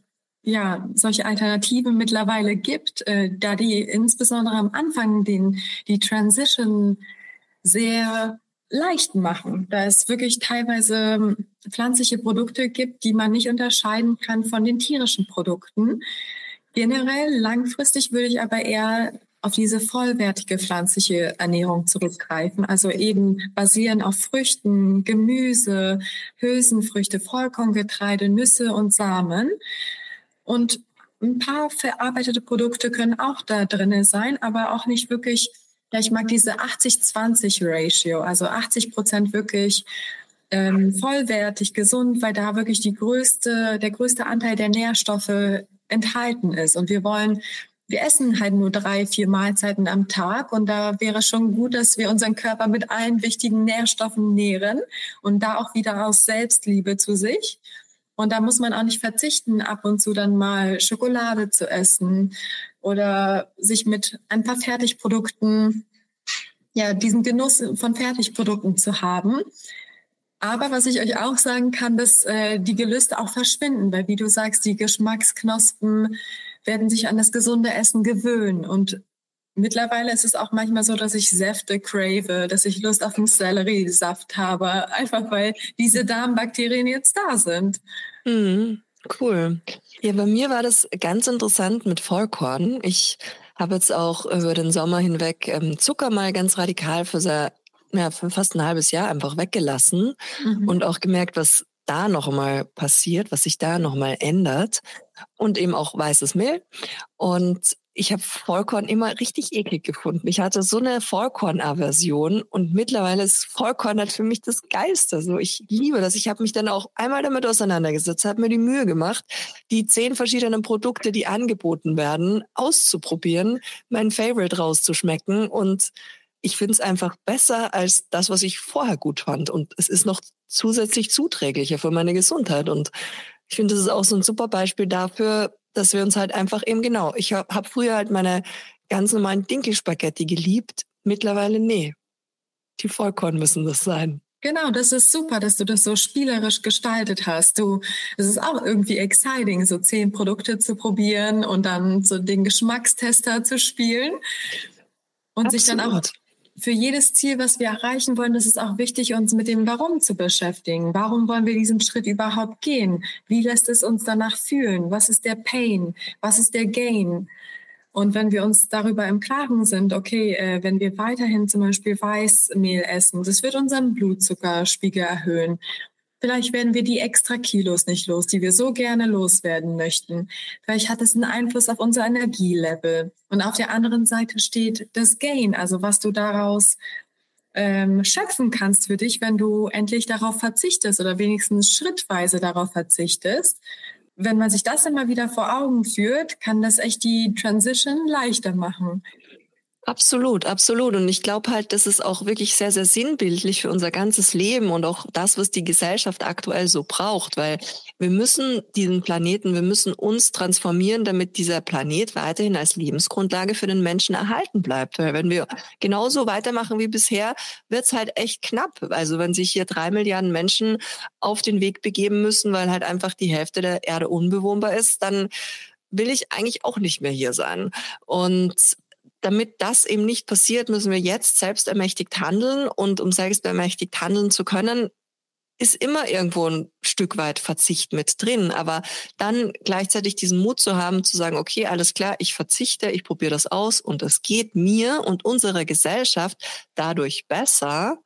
ja, solche Alternativen mittlerweile gibt, äh, da die insbesondere am Anfang den, die Transition sehr leicht machen, da es wirklich teilweise ähm, pflanzliche Produkte gibt, die man nicht unterscheiden kann von den tierischen Produkten. Generell langfristig würde ich aber eher auf diese vollwertige pflanzliche Ernährung zurückgreifen, also eben basieren auf Früchten, Gemüse, Hülsenfrüchte, Vollkorngetreide, Nüsse und Samen. Und ein paar verarbeitete Produkte können auch da drin sein, aber auch nicht wirklich ja, ich mag diese 80-20-Ratio, also 80 Prozent wirklich ähm, vollwertig, gesund, weil da wirklich die größte, der größte Anteil der Nährstoffe enthalten ist. Und wir wollen, wir essen halt nur drei, vier Mahlzeiten am Tag und da wäre schon gut, dass wir unseren Körper mit allen wichtigen Nährstoffen nähren und da auch wieder aus Selbstliebe zu sich. Und da muss man auch nicht verzichten, ab und zu dann mal Schokolade zu essen oder sich mit ein paar Fertigprodukten, ja, diesen Genuss von Fertigprodukten zu haben. Aber was ich euch auch sagen kann, dass äh, die Gelüste auch verschwinden, weil wie du sagst, die Geschmacksknospen werden sich an das gesunde Essen gewöhnen. Und mittlerweile ist es auch manchmal so, dass ich Säfte crave, dass ich Lust auf einen Selleriesaft habe, einfach weil diese Darmbakterien jetzt da sind. Mhm. Cool. Ja, bei mir war das ganz interessant mit Vollkorn. Ich habe jetzt auch über den Sommer hinweg ähm, Zucker mal ganz radikal für, sehr, ja, für fast ein halbes Jahr einfach weggelassen mhm. und auch gemerkt, was da nochmal passiert, was sich da nochmal ändert und eben auch weißes Mehl. Und ich habe Vollkorn immer richtig eklig gefunden. Ich hatte so eine Vollkorn-Aversion und mittlerweile ist Vollkorn halt für mich das Geilste. So, ich liebe das. Ich habe mich dann auch einmal damit auseinandergesetzt, habe mir die Mühe gemacht, die zehn verschiedenen Produkte, die angeboten werden, auszuprobieren, mein Favorite rauszuschmecken und ich finde es einfach besser als das, was ich vorher gut fand. Und es ist noch zusätzlich zuträglicher für meine Gesundheit. Und ich finde, das ist auch so ein super Beispiel dafür, dass wir uns halt einfach eben genau, ich habe hab früher halt meine ganz normalen Dinkelspaghetti geliebt, mittlerweile nee. Die Vollkorn müssen das sein. Genau, das ist super, dass du das so spielerisch gestaltet hast. Du, es ist auch irgendwie exciting, so zehn Produkte zu probieren und dann so den Geschmackstester zu spielen und Absolut. sich dann auch für jedes Ziel, was wir erreichen wollen, ist es auch wichtig, uns mit dem Warum zu beschäftigen. Warum wollen wir diesen Schritt überhaupt gehen? Wie lässt es uns danach fühlen? Was ist der Pain? Was ist der Gain? Und wenn wir uns darüber im Klaren sind, okay, äh, wenn wir weiterhin zum Beispiel Weißmehl essen, das wird unseren Blutzuckerspiegel erhöhen. Vielleicht werden wir die extra Kilos nicht los, die wir so gerne loswerden möchten. Vielleicht hat es einen Einfluss auf unser Energielevel. Und auf der anderen Seite steht das Gain, also was du daraus ähm, schöpfen kannst für dich, wenn du endlich darauf verzichtest oder wenigstens schrittweise darauf verzichtest. Wenn man sich das immer wieder vor Augen führt, kann das echt die Transition leichter machen. Absolut, absolut. Und ich glaube halt, das ist auch wirklich sehr, sehr sinnbildlich für unser ganzes Leben und auch das, was die Gesellschaft aktuell so braucht, weil wir müssen diesen Planeten, wir müssen uns transformieren, damit dieser Planet weiterhin als Lebensgrundlage für den Menschen erhalten bleibt. Weil wenn wir genauso weitermachen wie bisher, wird's halt echt knapp. Also wenn sich hier drei Milliarden Menschen auf den Weg begeben müssen, weil halt einfach die Hälfte der Erde unbewohnbar ist, dann will ich eigentlich auch nicht mehr hier sein. Und damit das eben nicht passiert, müssen wir jetzt selbstermächtigt handeln. Und um selbstermächtigt handeln zu können, ist immer irgendwo ein Stück weit Verzicht mit drin. Aber dann gleichzeitig diesen Mut zu haben, zu sagen, okay, alles klar, ich verzichte, ich probiere das aus und es geht mir und unserer Gesellschaft dadurch besser.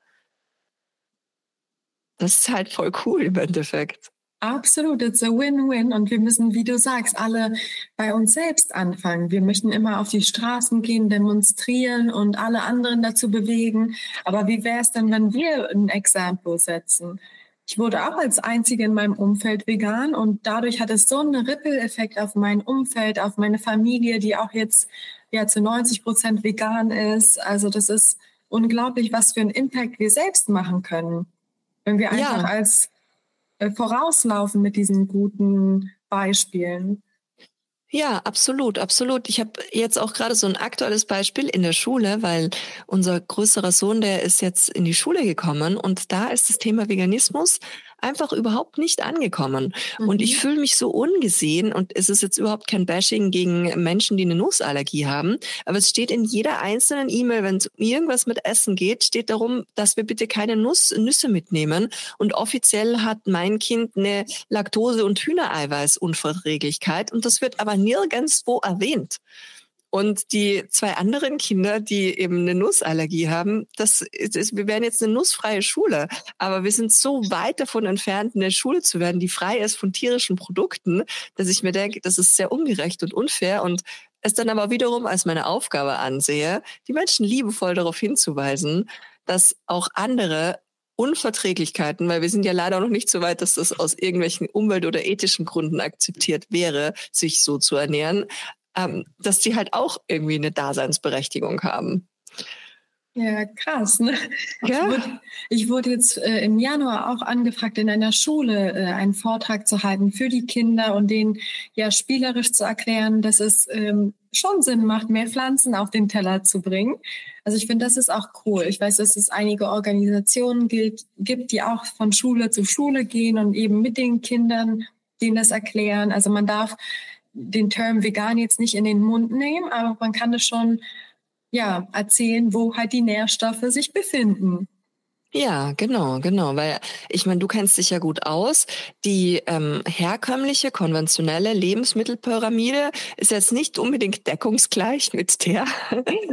Das ist halt voll cool im Endeffekt. Absolut, it's a win-win. Und wir müssen, wie du sagst, alle bei uns selbst anfangen. Wir möchten immer auf die Straßen gehen, demonstrieren und alle anderen dazu bewegen. Aber wie wäre es denn, wenn wir ein Exempel setzen? Ich wurde auch als Einzige in meinem Umfeld vegan und dadurch hat es so einen Ripple-Effekt auf mein Umfeld, auf meine Familie, die auch jetzt ja zu 90 Prozent vegan ist. Also das ist unglaublich, was für einen Impact wir selbst machen können, wenn wir einfach ja. als vorauslaufen mit diesen guten Beispielen. Ja, absolut, absolut. Ich habe jetzt auch gerade so ein aktuelles Beispiel in der Schule, weil unser größerer Sohn, der ist jetzt in die Schule gekommen und da ist das Thema Veganismus einfach überhaupt nicht angekommen. Mhm. Und ich mhm. fühle mich so ungesehen und es ist jetzt überhaupt kein Bashing gegen Menschen, die eine Nussallergie haben, aber es steht in jeder einzelnen E-Mail, wenn es um irgendwas mit Essen geht, steht darum, dass wir bitte keine Nuss, Nüsse mitnehmen. Und offiziell hat mein Kind eine Laktose- und Hühnereiweißunverträglichkeit und das wird aber nirgendwo erwähnt. Und die zwei anderen Kinder, die eben eine Nussallergie haben, das ist, wir werden jetzt eine nussfreie Schule. Aber wir sind so weit davon entfernt, eine Schule zu werden, die frei ist von tierischen Produkten, dass ich mir denke, das ist sehr ungerecht und unfair und es dann aber wiederum als meine Aufgabe ansehe, die Menschen liebevoll darauf hinzuweisen, dass auch andere Unverträglichkeiten, weil wir sind ja leider noch nicht so weit, dass das aus irgendwelchen Umwelt- oder ethischen Gründen akzeptiert wäre, sich so zu ernähren, ähm, dass die halt auch irgendwie eine Daseinsberechtigung haben. Ja, krass. Ne? Ja. Ich, wurde, ich wurde jetzt äh, im Januar auch angefragt, in einer Schule äh, einen Vortrag zu halten für die Kinder und denen ja spielerisch zu erklären, dass es ähm, schon Sinn macht, mehr Pflanzen auf den Teller zu bringen. Also ich finde, das ist auch cool. Ich weiß, dass es einige Organisationen gibt, gibt, die auch von Schule zu Schule gehen und eben mit den Kindern denen das erklären. Also man darf den Term vegan jetzt nicht in den Mund nehmen, aber man kann es schon ja, erzählen, wo halt die Nährstoffe sich befinden. Ja, genau, genau, weil ich meine, du kennst dich ja gut aus. Die ähm, herkömmliche, konventionelle Lebensmittelpyramide ist jetzt nicht unbedingt deckungsgleich mit der,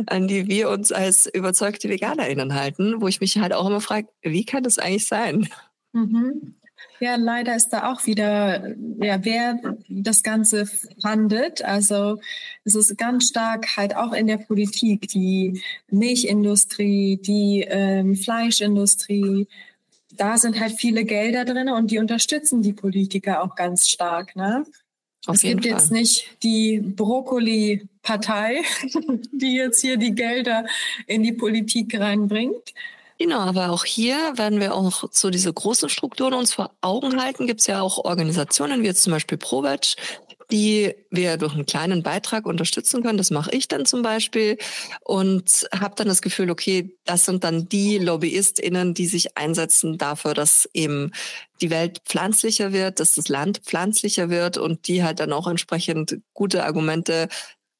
an die wir uns als überzeugte VeganerInnen halten, wo ich mich halt auch immer frage, wie kann das eigentlich sein? Mhm. Ja, leider ist da auch wieder, ja, wer das Ganze fandet. Also es ist ganz stark halt auch in der Politik, die Milchindustrie, die ähm, Fleischindustrie. Da sind halt viele Gelder drin und die unterstützen die Politiker auch ganz stark. Ne? Auf es gibt Fall. jetzt nicht die Brokkoli-Partei, die jetzt hier die Gelder in die Politik reinbringt, Genau, aber auch hier werden wir auch so diese großen Strukturen uns vor Augen halten. Gibt es ja auch Organisationen wie jetzt zum Beispiel ProVeg, die wir durch einen kleinen Beitrag unterstützen können. Das mache ich dann zum Beispiel und habe dann das Gefühl, okay, das sind dann die LobbyistInnen, die sich einsetzen dafür, dass eben die Welt pflanzlicher wird, dass das Land pflanzlicher wird und die halt dann auch entsprechend gute Argumente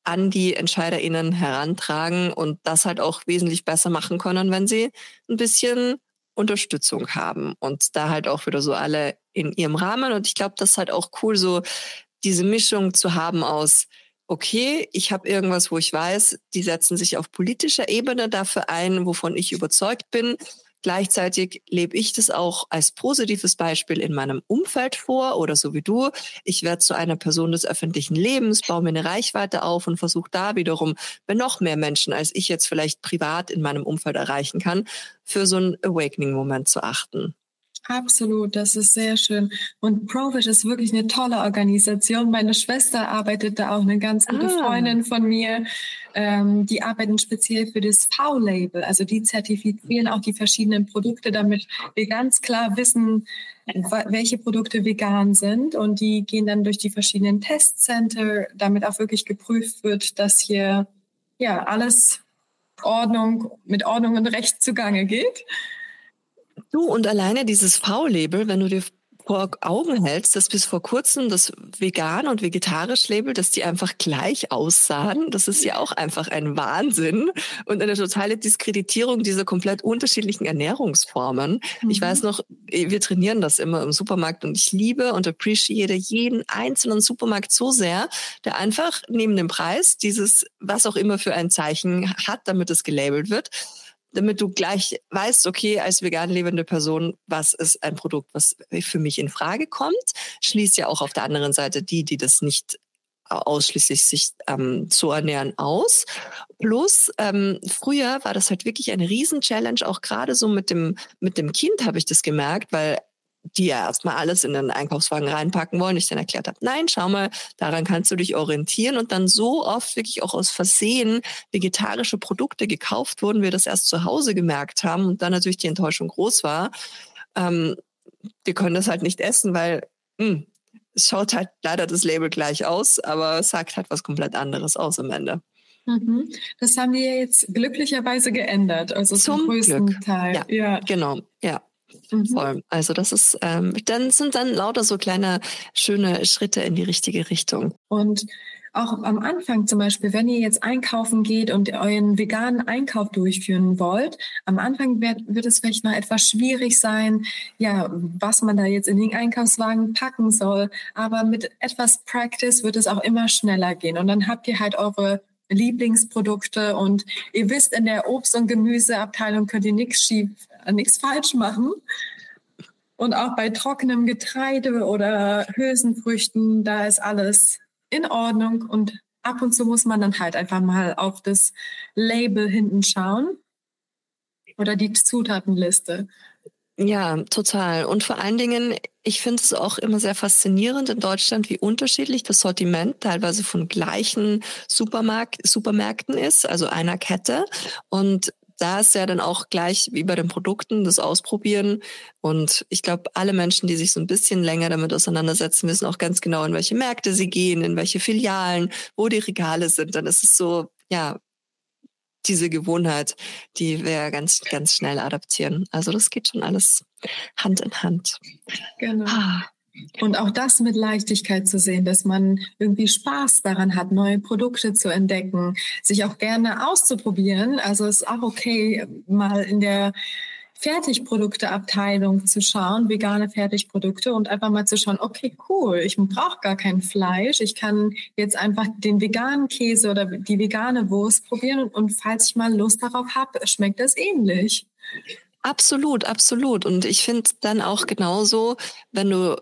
an die EntscheiderInnen herantragen und das halt auch wesentlich besser machen können, wenn sie ein bisschen Unterstützung haben und da halt auch wieder so alle in ihrem Rahmen. Und ich glaube, das ist halt auch cool, so diese Mischung zu haben aus, okay, ich habe irgendwas, wo ich weiß, die setzen sich auf politischer Ebene dafür ein, wovon ich überzeugt bin. Gleichzeitig lebe ich das auch als positives Beispiel in meinem Umfeld vor oder so wie du. Ich werde zu einer Person des öffentlichen Lebens, baue mir eine Reichweite auf und versuche da wiederum bei noch mehr Menschen, als ich jetzt vielleicht privat in meinem Umfeld erreichen kann, für so einen Awakening-Moment zu achten. Absolut, das ist sehr schön. Und Provish ist wirklich eine tolle Organisation. Meine Schwester arbeitet da auch, eine ganz gute ah. Freundin von mir. Ähm, die arbeiten speziell für das V-Label. Also die zertifizieren auch die verschiedenen Produkte, damit wir ganz klar wissen, welche Produkte vegan sind. Und die gehen dann durch die verschiedenen Testcenter, damit auch wirklich geprüft wird, dass hier ja alles Ordnung mit Ordnung und Recht zugange geht. Du und alleine dieses V-Label, wenn du dir vor Augen hältst, dass bis vor kurzem das vegan und vegetarisch Label, dass die einfach gleich aussahen, das ist ja auch einfach ein Wahnsinn und eine totale Diskreditierung dieser komplett unterschiedlichen Ernährungsformen. Mhm. Ich weiß noch, wir trainieren das immer im Supermarkt und ich liebe und appreciate jeden einzelnen Supermarkt so sehr, der einfach neben dem Preis dieses, was auch immer für ein Zeichen hat, damit es gelabelt wird, damit du gleich weißt, okay, als vegan lebende Person, was ist ein Produkt, was für mich in Frage kommt, schließt ja auch auf der anderen Seite die, die das nicht ausschließlich sich ähm, zu ernähren aus. Plus ähm, früher war das halt wirklich eine Riesen-Challenge, auch gerade so mit dem mit dem Kind habe ich das gemerkt, weil die ja erstmal alles in den Einkaufswagen reinpacken wollen. Ich dann erklärt habe, nein, schau mal, daran kannst du dich orientieren und dann so oft wirklich auch aus Versehen vegetarische Produkte gekauft wurden, wir das erst zu Hause gemerkt haben und dann natürlich die Enttäuschung groß war. Ähm, wir können das halt nicht essen, weil mh, hm, es schaut halt leider das Label gleich aus, aber es sagt halt was komplett anderes aus am Ende. Mhm. Das haben wir jetzt glücklicherweise geändert, also zum, zum größten Glück. Teil. Ja, ja, genau, ja. Mhm. Voll. Also das ist, ähm, dann sind dann lauter so kleine schöne Schritte in die richtige Richtung. Und auch am Anfang zum Beispiel, wenn ihr jetzt einkaufen geht und euren veganen Einkauf durchführen wollt, am Anfang wird, wird es vielleicht noch etwas schwierig sein, ja, was man da jetzt in den Einkaufswagen packen soll. Aber mit etwas Practice wird es auch immer schneller gehen. Und dann habt ihr halt eure Lieblingsprodukte und ihr wisst, in der Obst- und Gemüseabteilung könnt ihr nichts schief, nichts falsch machen. Und auch bei trockenem Getreide oder Hülsenfrüchten, da ist alles in Ordnung und ab und zu muss man dann halt einfach mal auf das Label hinten schauen oder die Zutatenliste. Ja, total. Und vor allen Dingen, ich finde es auch immer sehr faszinierend in Deutschland, wie unterschiedlich das Sortiment teilweise von gleichen Supermarkt, Supermärkten ist, also einer Kette. Und da ist ja dann auch gleich wie bei den Produkten das Ausprobieren. Und ich glaube, alle Menschen, die sich so ein bisschen länger damit auseinandersetzen, wissen auch ganz genau, in welche Märkte sie gehen, in welche Filialen, wo die Regale sind. Dann ist es so, ja, diese Gewohnheit, die wir ganz, ganz schnell adaptieren. Also das geht schon alles Hand in Hand. Genau. Ah. Und auch das mit Leichtigkeit zu sehen, dass man irgendwie Spaß daran hat, neue Produkte zu entdecken, sich auch gerne auszuprobieren. Also es ist auch okay, mal in der Fertigprodukteabteilung zu schauen, vegane Fertigprodukte und einfach mal zu schauen, okay, cool, ich brauche gar kein Fleisch, ich kann jetzt einfach den veganen Käse oder die vegane Wurst probieren und falls ich mal Lust darauf habe, schmeckt das ähnlich. Absolut, absolut. Und ich finde dann auch genauso, wenn du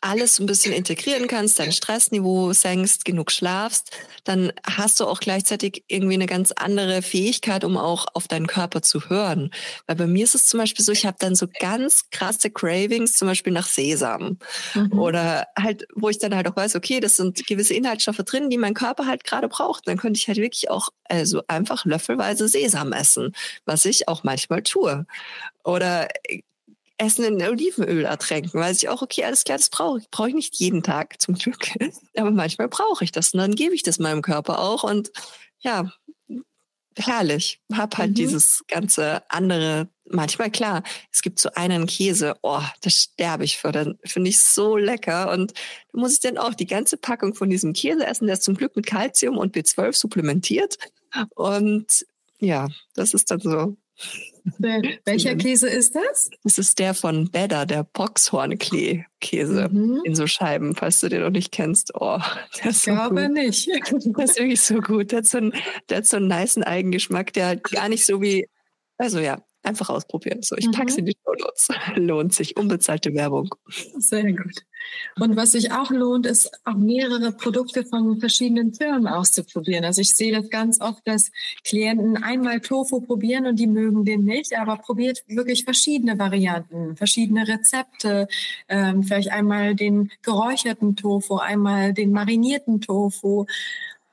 alles ein bisschen integrieren kannst, dein Stressniveau senkst, genug schlafst, dann hast du auch gleichzeitig irgendwie eine ganz andere Fähigkeit, um auch auf deinen Körper zu hören. Weil bei mir ist es zum Beispiel so, ich habe dann so ganz krasse Cravings, zum Beispiel nach Sesam. Mhm. Oder halt, wo ich dann halt auch weiß, okay, das sind gewisse Inhaltsstoffe drin, die mein Körper halt gerade braucht. Dann könnte ich halt wirklich auch also einfach löffelweise Sesam essen, was ich auch manchmal tue. Oder Essen in Olivenöl ertränken, weiß ich auch, okay, alles klar, das brauche ich. Brauche ich nicht jeden Tag, zum Glück. Aber manchmal brauche ich das und dann gebe ich das meinem Körper auch und ja, herrlich. Hab halt mhm. dieses ganze andere, manchmal klar, es gibt so einen Käse, oh, da sterbe ich für, den finde ich so lecker und da muss ich dann auch die ganze Packung von diesem Käse essen, der ist zum Glück mit Kalzium und B12 supplementiert und ja, das ist dann so welcher Käse ist das? Das ist der von Bedder, der Boxhorn-Käse mhm. in so Scheiben, falls du den noch nicht kennst. Oh, der ist so glaube gut. nicht. Der ist wirklich so gut. Der hat so einen, der hat so einen niceen Eigengeschmack, der gar nicht so wie, also ja, einfach ausprobieren. So, ich mhm. pack's in die Show Notes. Lohnt sich. Unbezahlte Werbung. Sehr gut. Und was sich auch lohnt, ist auch mehrere Produkte von verschiedenen Firmen auszuprobieren. Also ich sehe das ganz oft, dass Klienten einmal Tofu probieren und die mögen den nicht, aber probiert wirklich verschiedene Varianten, verschiedene Rezepte. Ähm, vielleicht einmal den geräucherten Tofu, einmal den marinierten Tofu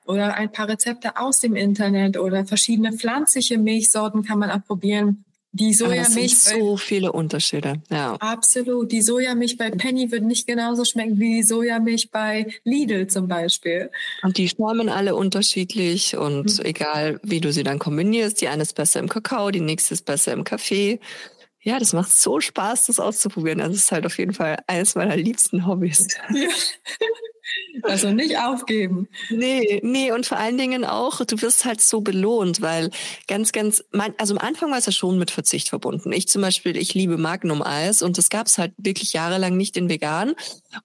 oder ein paar Rezepte aus dem Internet oder verschiedene pflanzliche Milchsorten kann man auch probieren. Die Sojamilch. so viele Unterschiede, ja. Absolut. Die Sojamilch bei Penny wird nicht genauso schmecken wie die Sojamilch bei Lidl zum Beispiel. Und die schäumen alle unterschiedlich und mhm. egal, wie du sie dann kombinierst, die eine ist besser im Kakao, die nächste ist besser im Kaffee. Ja, das macht so Spaß, das auszuprobieren. Also es ist halt auf jeden Fall eines meiner liebsten Hobbys. Ja. Also nicht aufgeben. Nee, nee, und vor allen Dingen auch, du wirst halt so belohnt, weil ganz, ganz, also am Anfang war es ja schon mit Verzicht verbunden. Ich zum Beispiel, ich liebe Magnum-Eis und das gab es halt wirklich jahrelang nicht in vegan.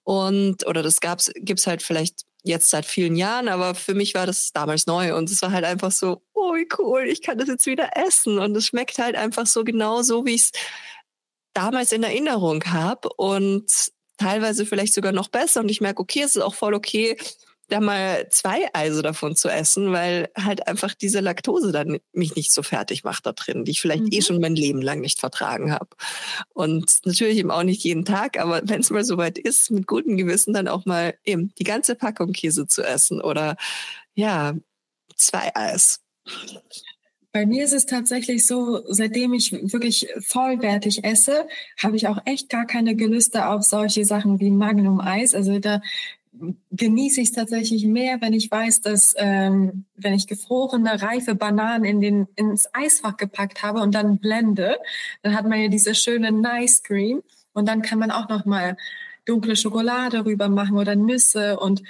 Und, oder das gab's, gibt's halt vielleicht jetzt seit vielen Jahren, aber für mich war das damals neu und es war halt einfach so, oh, wie cool, ich kann das jetzt wieder essen. Und es schmeckt halt einfach so genau so, wie ich es damals in Erinnerung habe und teilweise vielleicht sogar noch besser. Und ich merke, okay, es ist auch voll okay, da mal zwei Eise davon zu essen, weil halt einfach diese Laktose dann mich nicht so fertig macht da drin, die ich vielleicht eh mhm. eh schon mein Leben lang nicht vertragen habe. Und natürlich eben auch nicht jeden Tag, aber wenn es mal soweit ist, mit gutem Gewissen dann auch mal eben die ganze Packung Käse zu essen oder ja, zwei Eis. Bei mir ist es tatsächlich so, seitdem ich wirklich vollwertig esse, habe ich auch echt gar keine Gelüste auf solche Sachen wie Magnum Eis. Also da genieße ich es tatsächlich mehr, wenn ich weiß, dass ähm, wenn ich gefrorene, reife Bananen in den, ins Eisfach gepackt habe und dann blende, dann hat man ja diese schöne Nice Cream und dann kann man auch noch mal dunkle Schokolade rüber machen oder Nüsse und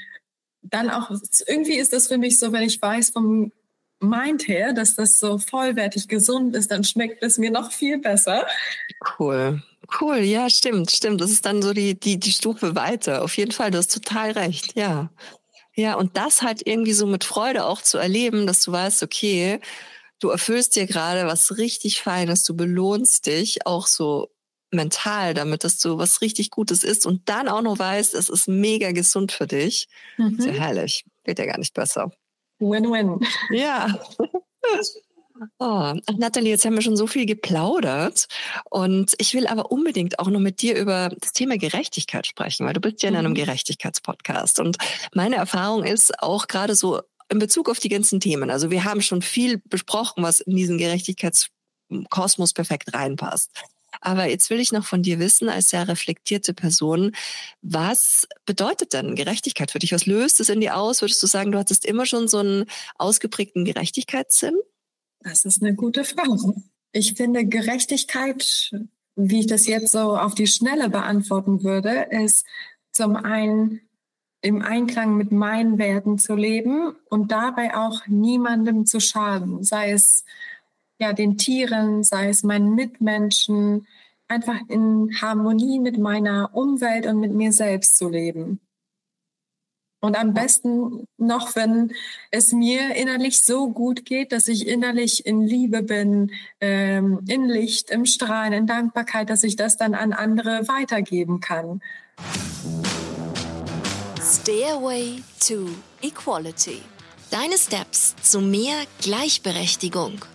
dann auch, irgendwie ist das für mich so, wenn ich weiß vom Mind her, dass das so vollwertig gesund ist, dann schmeckt es mir noch viel besser. Cool. Cool, ja, stimmt, stimmt. Das ist dann so die, die, die Stufe weiter. Auf jeden Fall, du hast total recht, ja. Ja, und das halt irgendwie so mit Freude auch zu erleben, dass du weißt, okay, du erfüllst dir gerade was richtig Feines, du belohnst dich auch so mental damit, dass du was richtig Gutes isst und dann auch noch weißt, es ist mega gesund für dich. Mhm. Sehr herrlich. Geht ja gar nicht besser. Win-win. Ja. Oh, Nathalie, jetzt haben wir schon so viel geplaudert und ich will aber unbedingt auch noch mit dir über das Thema Gerechtigkeit sprechen, weil du bist ja in einem mhm. Gerechtigkeitspodcast und meine Erfahrung ist auch gerade so in Bezug auf die ganzen Themen. Also wir haben schon viel besprochen, was in diesen Gerechtigkeitskosmos perfekt reinpasst. Aber jetzt will ich noch von dir wissen, als sehr reflektierte Person, was bedeutet denn Gerechtigkeit für dich? Was löst es in dir aus? Würdest du sagen, du hattest immer schon so einen ausgeprägten Gerechtigkeitssinn? Das ist eine gute Frage. Ich finde Gerechtigkeit, wie ich das jetzt so auf die Schnelle beantworten würde, ist zum einen im Einklang mit meinen Werten zu leben und dabei auch niemandem zu schaden, sei es ja den Tieren, sei es meinen Mitmenschen, einfach in Harmonie mit meiner Umwelt und mit mir selbst zu leben. Und am besten noch, wenn es mir innerlich so gut geht, dass ich innerlich in Liebe bin, ähm, in Licht, im Strahlen, in Dankbarkeit, dass ich das dann an andere weitergeben kann. Stairway to Equality. Deine Steps zu mehr Gleichberechtigung.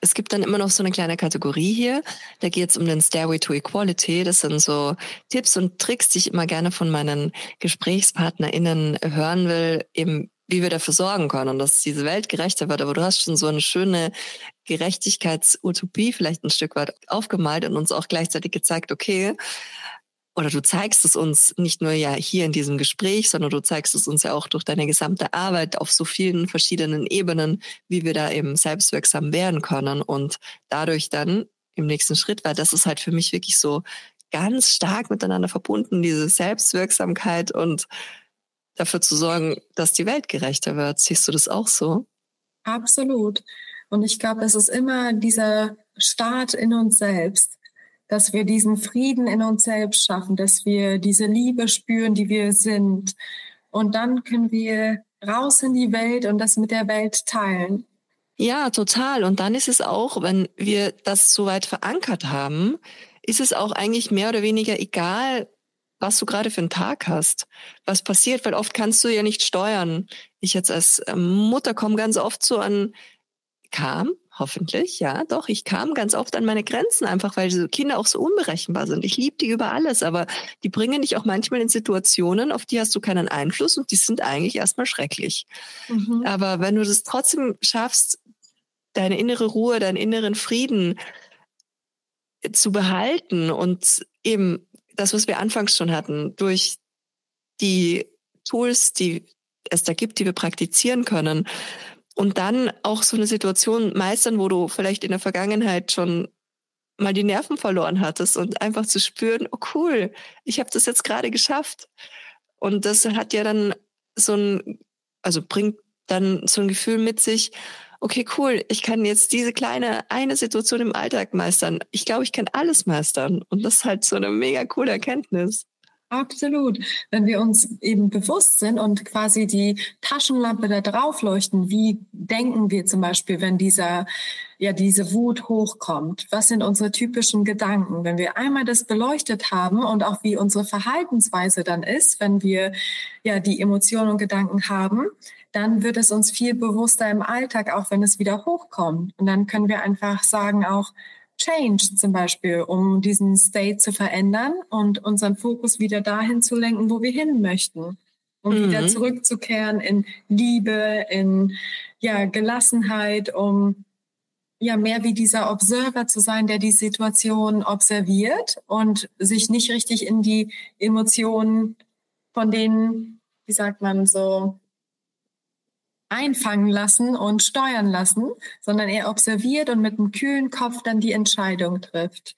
Es gibt dann immer noch so eine kleine Kategorie hier. Da geht es um den Stairway to Equality. Das sind so Tipps und Tricks, die ich immer gerne von meinen GesprächspartnerInnen hören will, eben wie wir dafür sorgen können, dass diese Welt gerechter wird. Aber du hast schon so eine schöne Gerechtigkeitsutopie vielleicht ein Stück weit aufgemalt und uns auch gleichzeitig gezeigt, okay, oder du zeigst es uns nicht nur ja hier in diesem Gespräch, sondern du zeigst es uns ja auch durch deine gesamte Arbeit auf so vielen verschiedenen Ebenen, wie wir da eben selbstwirksam werden können und dadurch dann im nächsten Schritt, weil das ist halt für mich wirklich so ganz stark miteinander verbunden, diese Selbstwirksamkeit und dafür zu sorgen, dass die Welt gerechter wird. Siehst du das auch so? Absolut. Und ich glaube, es ist immer dieser Start in uns selbst dass wir diesen Frieden in uns selbst schaffen, dass wir diese Liebe spüren, die wir sind. Und dann können wir raus in die Welt und das mit der Welt teilen. Ja, total. Und dann ist es auch, wenn wir das so weit verankert haben, ist es auch eigentlich mehr oder weniger egal, was du gerade für einen Tag hast, was passiert, weil oft kannst du ja nicht steuern. Ich jetzt als ähm, Mutter komme ganz oft so an, kam, Hoffentlich, ja, doch. Ich kam ganz oft an meine Grenzen, einfach weil diese Kinder auch so unberechenbar sind. Ich liebe die über alles, aber die bringen dich auch manchmal in Situationen, auf die hast du keinen Einfluss und die sind eigentlich erstmal schrecklich. Mhm. Aber wenn du das trotzdem schaffst, deine innere Ruhe, deinen inneren Frieden zu behalten und eben das, was wir anfangs schon hatten, durch die Tools, die es da gibt, die wir praktizieren können, und dann auch so eine Situation meistern, wo du vielleicht in der Vergangenheit schon mal die Nerven verloren hattest und einfach zu spüren, oh cool, ich habe das jetzt gerade geschafft. Und das hat ja dann so ein, also bringt dann so ein Gefühl mit sich, okay, cool, ich kann jetzt diese kleine eine Situation im Alltag meistern. Ich glaube, ich kann alles meistern. Und das ist halt so eine mega coole Erkenntnis. Absolut. Wenn wir uns eben bewusst sind und quasi die Taschenlampe da drauf leuchten, wie denken wir zum Beispiel, wenn dieser, ja, diese Wut hochkommt? Was sind unsere typischen Gedanken? Wenn wir einmal das beleuchtet haben und auch wie unsere Verhaltensweise dann ist, wenn wir ja die Emotionen und Gedanken haben, dann wird es uns viel bewusster im Alltag, auch wenn es wieder hochkommt. Und dann können wir einfach sagen auch, Change zum Beispiel, um diesen State zu verändern und unseren Fokus wieder dahin zu lenken, wo wir hin möchten. Um mhm. wieder zurückzukehren in Liebe, in ja, Gelassenheit, um ja mehr wie dieser Observer zu sein, der die Situation observiert und sich nicht richtig in die Emotionen von denen, wie sagt man so, einfangen lassen und steuern lassen, sondern er observiert und mit einem kühlen Kopf dann die Entscheidung trifft.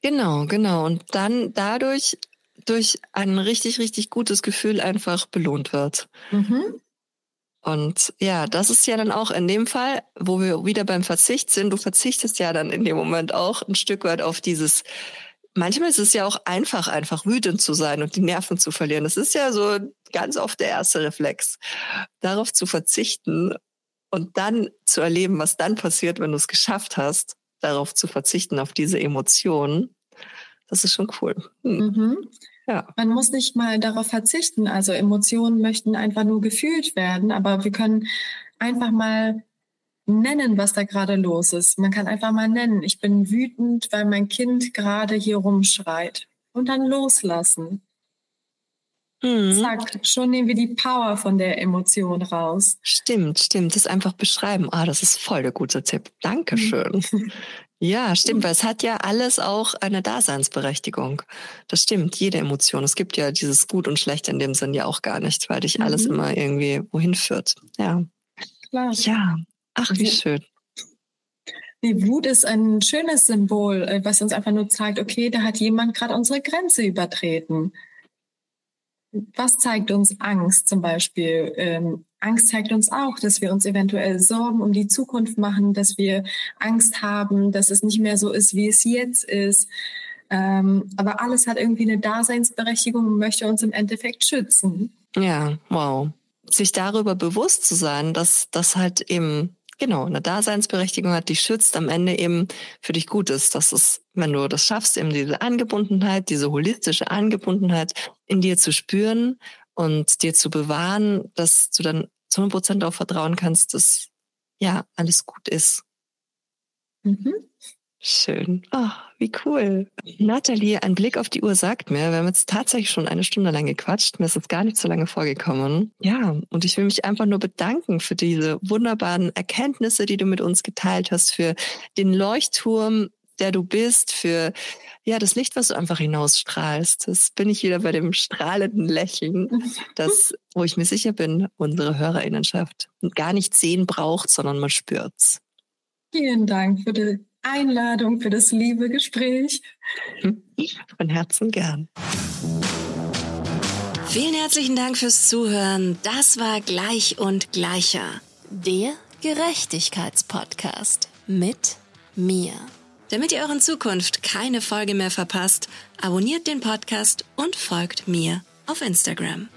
Genau, genau. Und dann dadurch durch ein richtig, richtig gutes Gefühl einfach belohnt wird. Mhm. Und ja, das ist ja dann auch in dem Fall, wo wir wieder beim Verzicht sind. Du verzichtest ja dann in dem Moment auch ein Stück weit auf dieses manchmal ist es ja auch einfach, einfach wütend zu sein und die Nerven zu verlieren. Das ist ja so ganz oft der erste Reflex, darauf zu verzichten und dann zu erleben, was dann passiert, wenn du es geschafft hast, darauf zu verzichten, auf diese Emotionen. Das ist schon cool. Hm. Mhm. Ja. Man muss nicht mal darauf verzichten. Also Emotionen möchten einfach nur gefühlt werden, aber wir können einfach mal nennen, was da gerade los ist. Man kann einfach mal nennen, ich bin wütend, weil mein Kind gerade hier rumschreit. Und dann loslassen. Mhm. Zack, schon nehmen wir die Power von der Emotion raus. Stimmt, stimmt. Das einfach beschreiben. Ah, das ist voll der gute Tipp. Dankeschön. ja, stimmt, weil es hat ja alles auch eine Daseinsberechtigung. Das stimmt, jede Emotion. Es gibt ja dieses Gut und Schlecht in dem Sinn ja auch gar nicht, weil dich mhm. alles immer irgendwie wohin führt. Ja. Klar. Ja, Ach, wie schön. Die Wut ist ein schönes Symbol, äh, was uns einfach nur zeigt, okay, da hat jemand gerade unsere Grenze übertreten. Was zeigt uns Angst zum Beispiel? Ähm, Angst zeigt uns auch, dass wir uns eventuell Sorgen um die Zukunft machen, dass wir Angst haben, dass es nicht mehr so ist, wie es jetzt ist. Ähm, aber alles hat irgendwie eine Daseinsberechtigung und möchte uns im Endeffekt schützen. Ja, wow. Sich darüber bewusst zu sein, dass das halt eben genau eine Daseinsberechtigung hat, die schützt, am Ende eben für dich gut ist. Das ist, wenn du das schaffst, eben diese Angebundenheit, diese holistische Angebundenheit in dir zu spüren und dir zu bewahren, dass du dann zu 100 Prozent darauf vertrauen kannst, dass ja alles gut ist. Mhm. Schön. Oh, wie cool. Nathalie, ein Blick auf die Uhr sagt mir, wir haben jetzt tatsächlich schon eine Stunde lang gequatscht. Mir ist jetzt gar nicht so lange vorgekommen. Ja, und ich will mich einfach nur bedanken für diese wunderbaren Erkenntnisse, die du mit uns geteilt hast, für den Leuchtturm, der du bist, für ja, das Licht, was du einfach hinausstrahlst. Das bin ich wieder bei dem strahlenden Lächeln, das, wo ich mir sicher bin, unsere Hörerinnenschaft gar nicht sehen braucht, sondern man spürt's. Vielen Dank für die Einladung, für das liebe Gespräch. Von Herzen gern. Vielen herzlichen Dank fürs Zuhören. Das war Gleich und Gleicher. Der Gerechtigkeitspodcast mit mir. Damit ihr euren Zukunft keine Folge mehr verpasst, abonniert den Podcast und folgt mir auf Instagram.